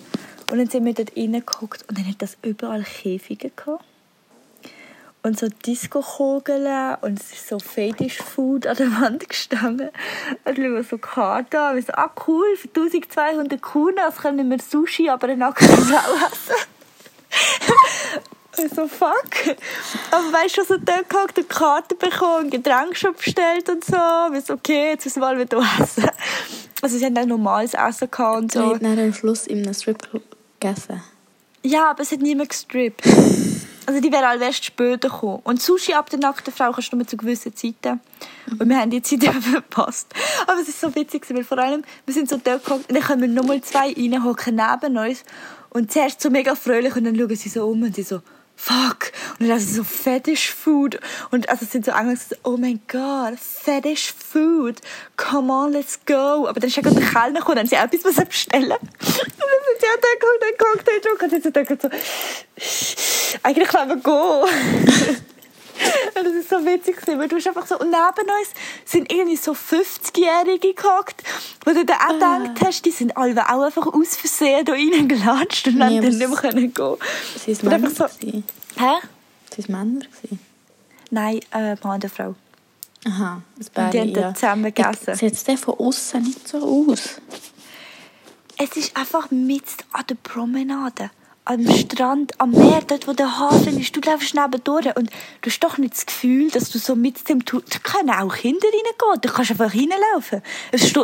Und dann sind wir dort reingeguckt und dann hat das überall Käfige gehabt und so Disco-Kugeln und es ist so Fetish-Food an der Wand gestanden. Und ich so Karte an. So, ah cool, für 1200 Kunas können wir Sushi, aber eine nackte [LAUGHS] Frau essen. Und so, fuck. Aber weißt du, so dort gehockt, eine Karte bekommen, ein Getränk schon bestellt und so. Ich so, okay, jetzt müssen wir mal wieder essen. Also sie haben auch normales Essen gehabt und so. Sie haben am Schluss in einem Strip gegessen. Ja, aber es hat niemand gestrippt. Also die wäre alle erst später gekommen. Und Sushi ab der nackten Frau kannst du nur zu gewissen Zeiten. Und wir haben die Zeit [LAUGHS] verpasst. Aber es ist so witzig, weil vor allem, wir sind so dort gekommen und dann kommen nochmal zwei reinhocken neben uns. Und zuerst so mega fröhlich und dann schauen sie so um und sie so, fuck. Und dann ist so Fetish Food. Und also sind so so, oh mein Gott, Fetish Food. Come on, let's go. Aber dann ist ja gerade der Kellner gekommen, dann haben sie auch etwas bestellen. [LAUGHS] Und dann sind sie auch da gekommen, dann Cocktail getrunken und dann sind sie so, eigentlich wollen wir gehen. [LAUGHS] Und [LAUGHS] das ist so witzig, weil du hast einfach so, und neben uns sind irgendwie so 50-Jährige gehockt, wo du dann auch ah. gedacht hast, die sind alle auch einfach aus Versehen da reingelatscht und nee, dann nicht mehr können gehen. Sie waren Männer? So, hä? Sie waren Männer? Nein, äh, Mann und Frau. Aha, das Bärli, Die haben ja. zusammen gegessen. Sieht es von außen nicht so aus? es ist einfach mit an der Promenade, am Strand, am Meer, dort, wo der Hafen ist. Du läufst nebendurch und du hast doch nicht das Gefühl, dass du so mit dem... Tu- Da können auch Kinder reingehen. Du kannst einfach reinlaufen.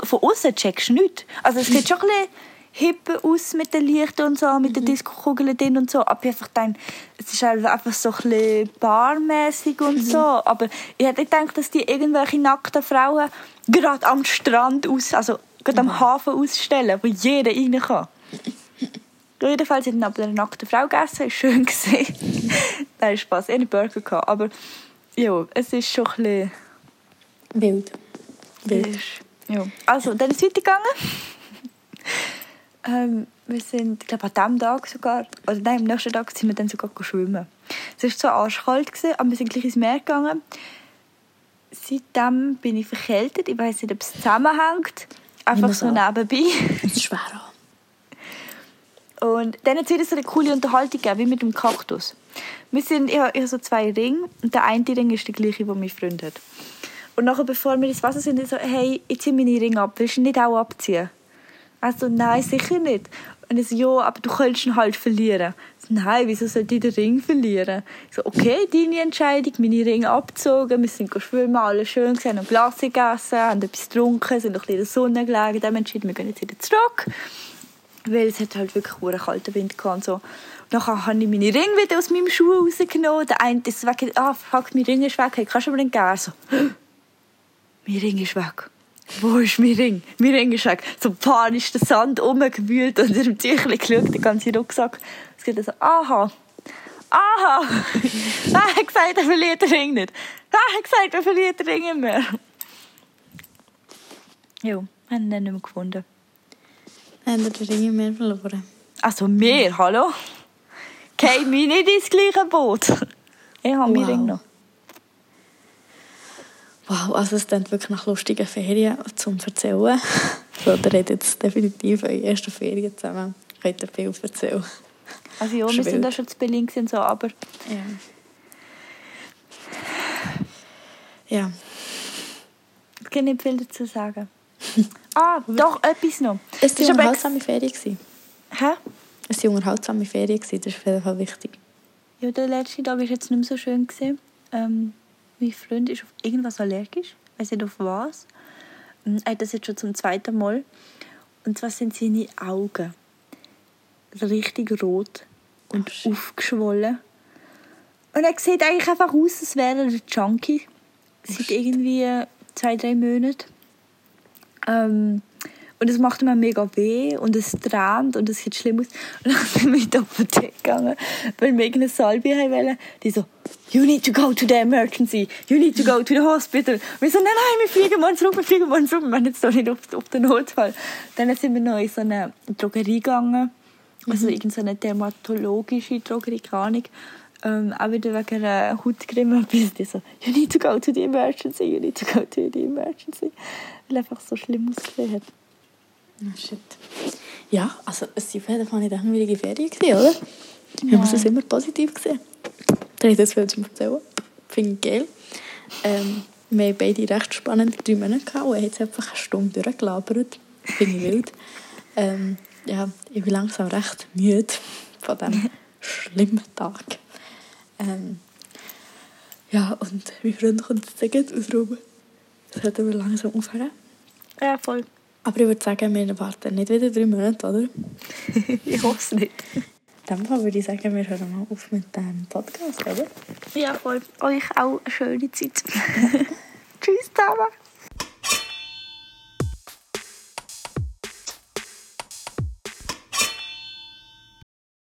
Von außen checkst du nichts. Also es sieht schon ein bisschen hippe aus mit den Lichtern und so, mit den Disco-Kugeln drin und so. Aber ich einfach denke, es ist halt einfach so ein bisschen barmäßig und so. Aber ich hätte nicht gedacht, dass die irgendwelche nackten Frauen gerade am Strand aus, also gerade am Hafen ausstellen, wo jeder rein kann. Jedenfalls hat aber eine nackte Frau gegessen, ist schön [LAUGHS] gesehen. Nein, Spaß, ich hatte einen Burger. Gehabt, aber ja, es ist schon ein bisschen... Wild. Wild. Ja. Also, dann ist es weitergegangen. ähm, wir sind, ich glaube, an diesem Tag sogar, oder nein, am nächsten Tag sind wir dann sogar schwimmen. Es war zwar arschkalt, gewesen, aber wir sind gleich ins Meer gegangen. Seitdem bin ich verkältet. Ich weiß nicht, ob es zusammenhängt. Einfach so nebenbei. Es ist schwer. Und dann hat es so eine coole Unterhaltung wie mit dem Kaktus. Wir sind, ich habe, so zwei Ringe und der eine Ring ist der gleiche, den mein Freund hat. Und nachher, bevor wir ins Wasser sind, ich so, hey, ich ziehe meine Ringe ab, willst du nicht auch abziehen? Also, nein, sicher nicht. Und ich so, ja, aber du könntest ihn halt verlieren. So, nein, wieso sollte ich den Ring verlieren? Ich so, okay, deine Entscheidung, meine Ringe abgezogen, wir sind schwimmen, alles schön gesehen, haben Glas gegessen, haben etwas getrunken, sind noch in der Sonne gelegen, dann entschieden, wir gehen jetzt wieder zurück weil es hat halt wirklich einen kalten Wind gehabt und so. Und dann habe ich meine Ringe wieder aus meinem Schuh rausgenommen. Der eine ist weg, ah fuck, mein Ring ist weg, hey, kannst du mir den geben? So, [GASPS] mein Ring ist weg. Wo ist mein Ring? Mein Ring ist weg. So panisch den Sand rumgewühlt und dem Tüchlein geschaut, den ganzen Rucksack. Es geht so, aha, aha, [LAUGHS] er hat gesagt, er verliert den Ring nicht. Er hat gesagt, er verliert den Ring nicht mehr. Ja, haben ihn nicht mehr gefunden. Haben wir den Ring mehr verloren? Also mehr, hallo? Kein [LAUGHS] mich nicht ins gleiche Boot. Ich habe meinen Wow. Ring noch. Wow, also es klingt wirklich nach lustigen Ferien zum Erzählen. So, ihr habt jetzt definitiv eure ersten Ferien zusammen. Könnt ihr viel erzählen. Also ja, wir Ist sind da schon zu Berlin so, aber Ja. Ja. ich kann nicht viel dazu sagen. [LAUGHS] ah, doch, etwas noch. Es ist war eine unterhaltsame Ferien. gewesen. Hä? Es war eine unterhaltsame Ferien. gewesen, Das ist auf jeden Fall wichtig. Ja, der letzte Tag war jetzt nicht mehr so schön. Gewesen. Ähm, mein Freund ist auf irgendwas allergisch. Ich weiß nicht auf was. Ähm, Er hat das jetzt schon zum zweiten Mal. Und zwar sind seine Augen richtig rot und aufgeschwollen. Und er sieht eigentlich einfach aus, als wäre er ein Junkie. Seit irgendwie zwei, drei Monaten. Ähm, und es macht auch mega weh und es tränt und es sieht schlimm aus. Und dann sind wir in die Apotheke gegangen, weil wir irgendeine Salbe haben wollen. Die so, you need to go to the emergency, you need to go to the hospital. Und wir so, nein, nein, wir fliegen morgen zurück, wir fliegen morgen zurück. Wir waren jetzt doch nicht auf, auf den Notfall. Dann sind wir noch in so eine Drogerie gegangen, also irgendeine dermatologische Drogerie, keine Ahnung. Ähm, auch wieder wegen einer Hautcreme. Bis die so, you need to go to the emergency, you need to go to the emergency. Weil einfach so schlimm ausgesehen hat. Oh, shit. Ja, also es war auf jeden Fall nicht eine langweilige Ferien, gewesen, oder? Wir haben es immer positiv gesehen. Da habe ich das viel Erzählen. Finde ich geil. Ähm, wir haben beide recht spannende drei Monate gehabt und haben jetzt einfach eine Stunde durchgelabert. Finde ich wild. Ähm, ja, ich bin langsam recht müde von diesem [LAUGHS] schlimmen Tag. Ähm, ja, und mein Freund kommt jetzt gleich ausruhen. Sollten wir langsam aufhören. Ja, voll. Aber ich würde sagen, wir warten nicht wieder drei Monate, oder? [LAUGHS] Ich hoffe es nicht. In dem Fall würde ich sagen, wir hören mal auf mit dem Podcast, oder? Ja, voll. Euch auch eine schöne Zeit. [LAUGHS] Tschüss zusammen.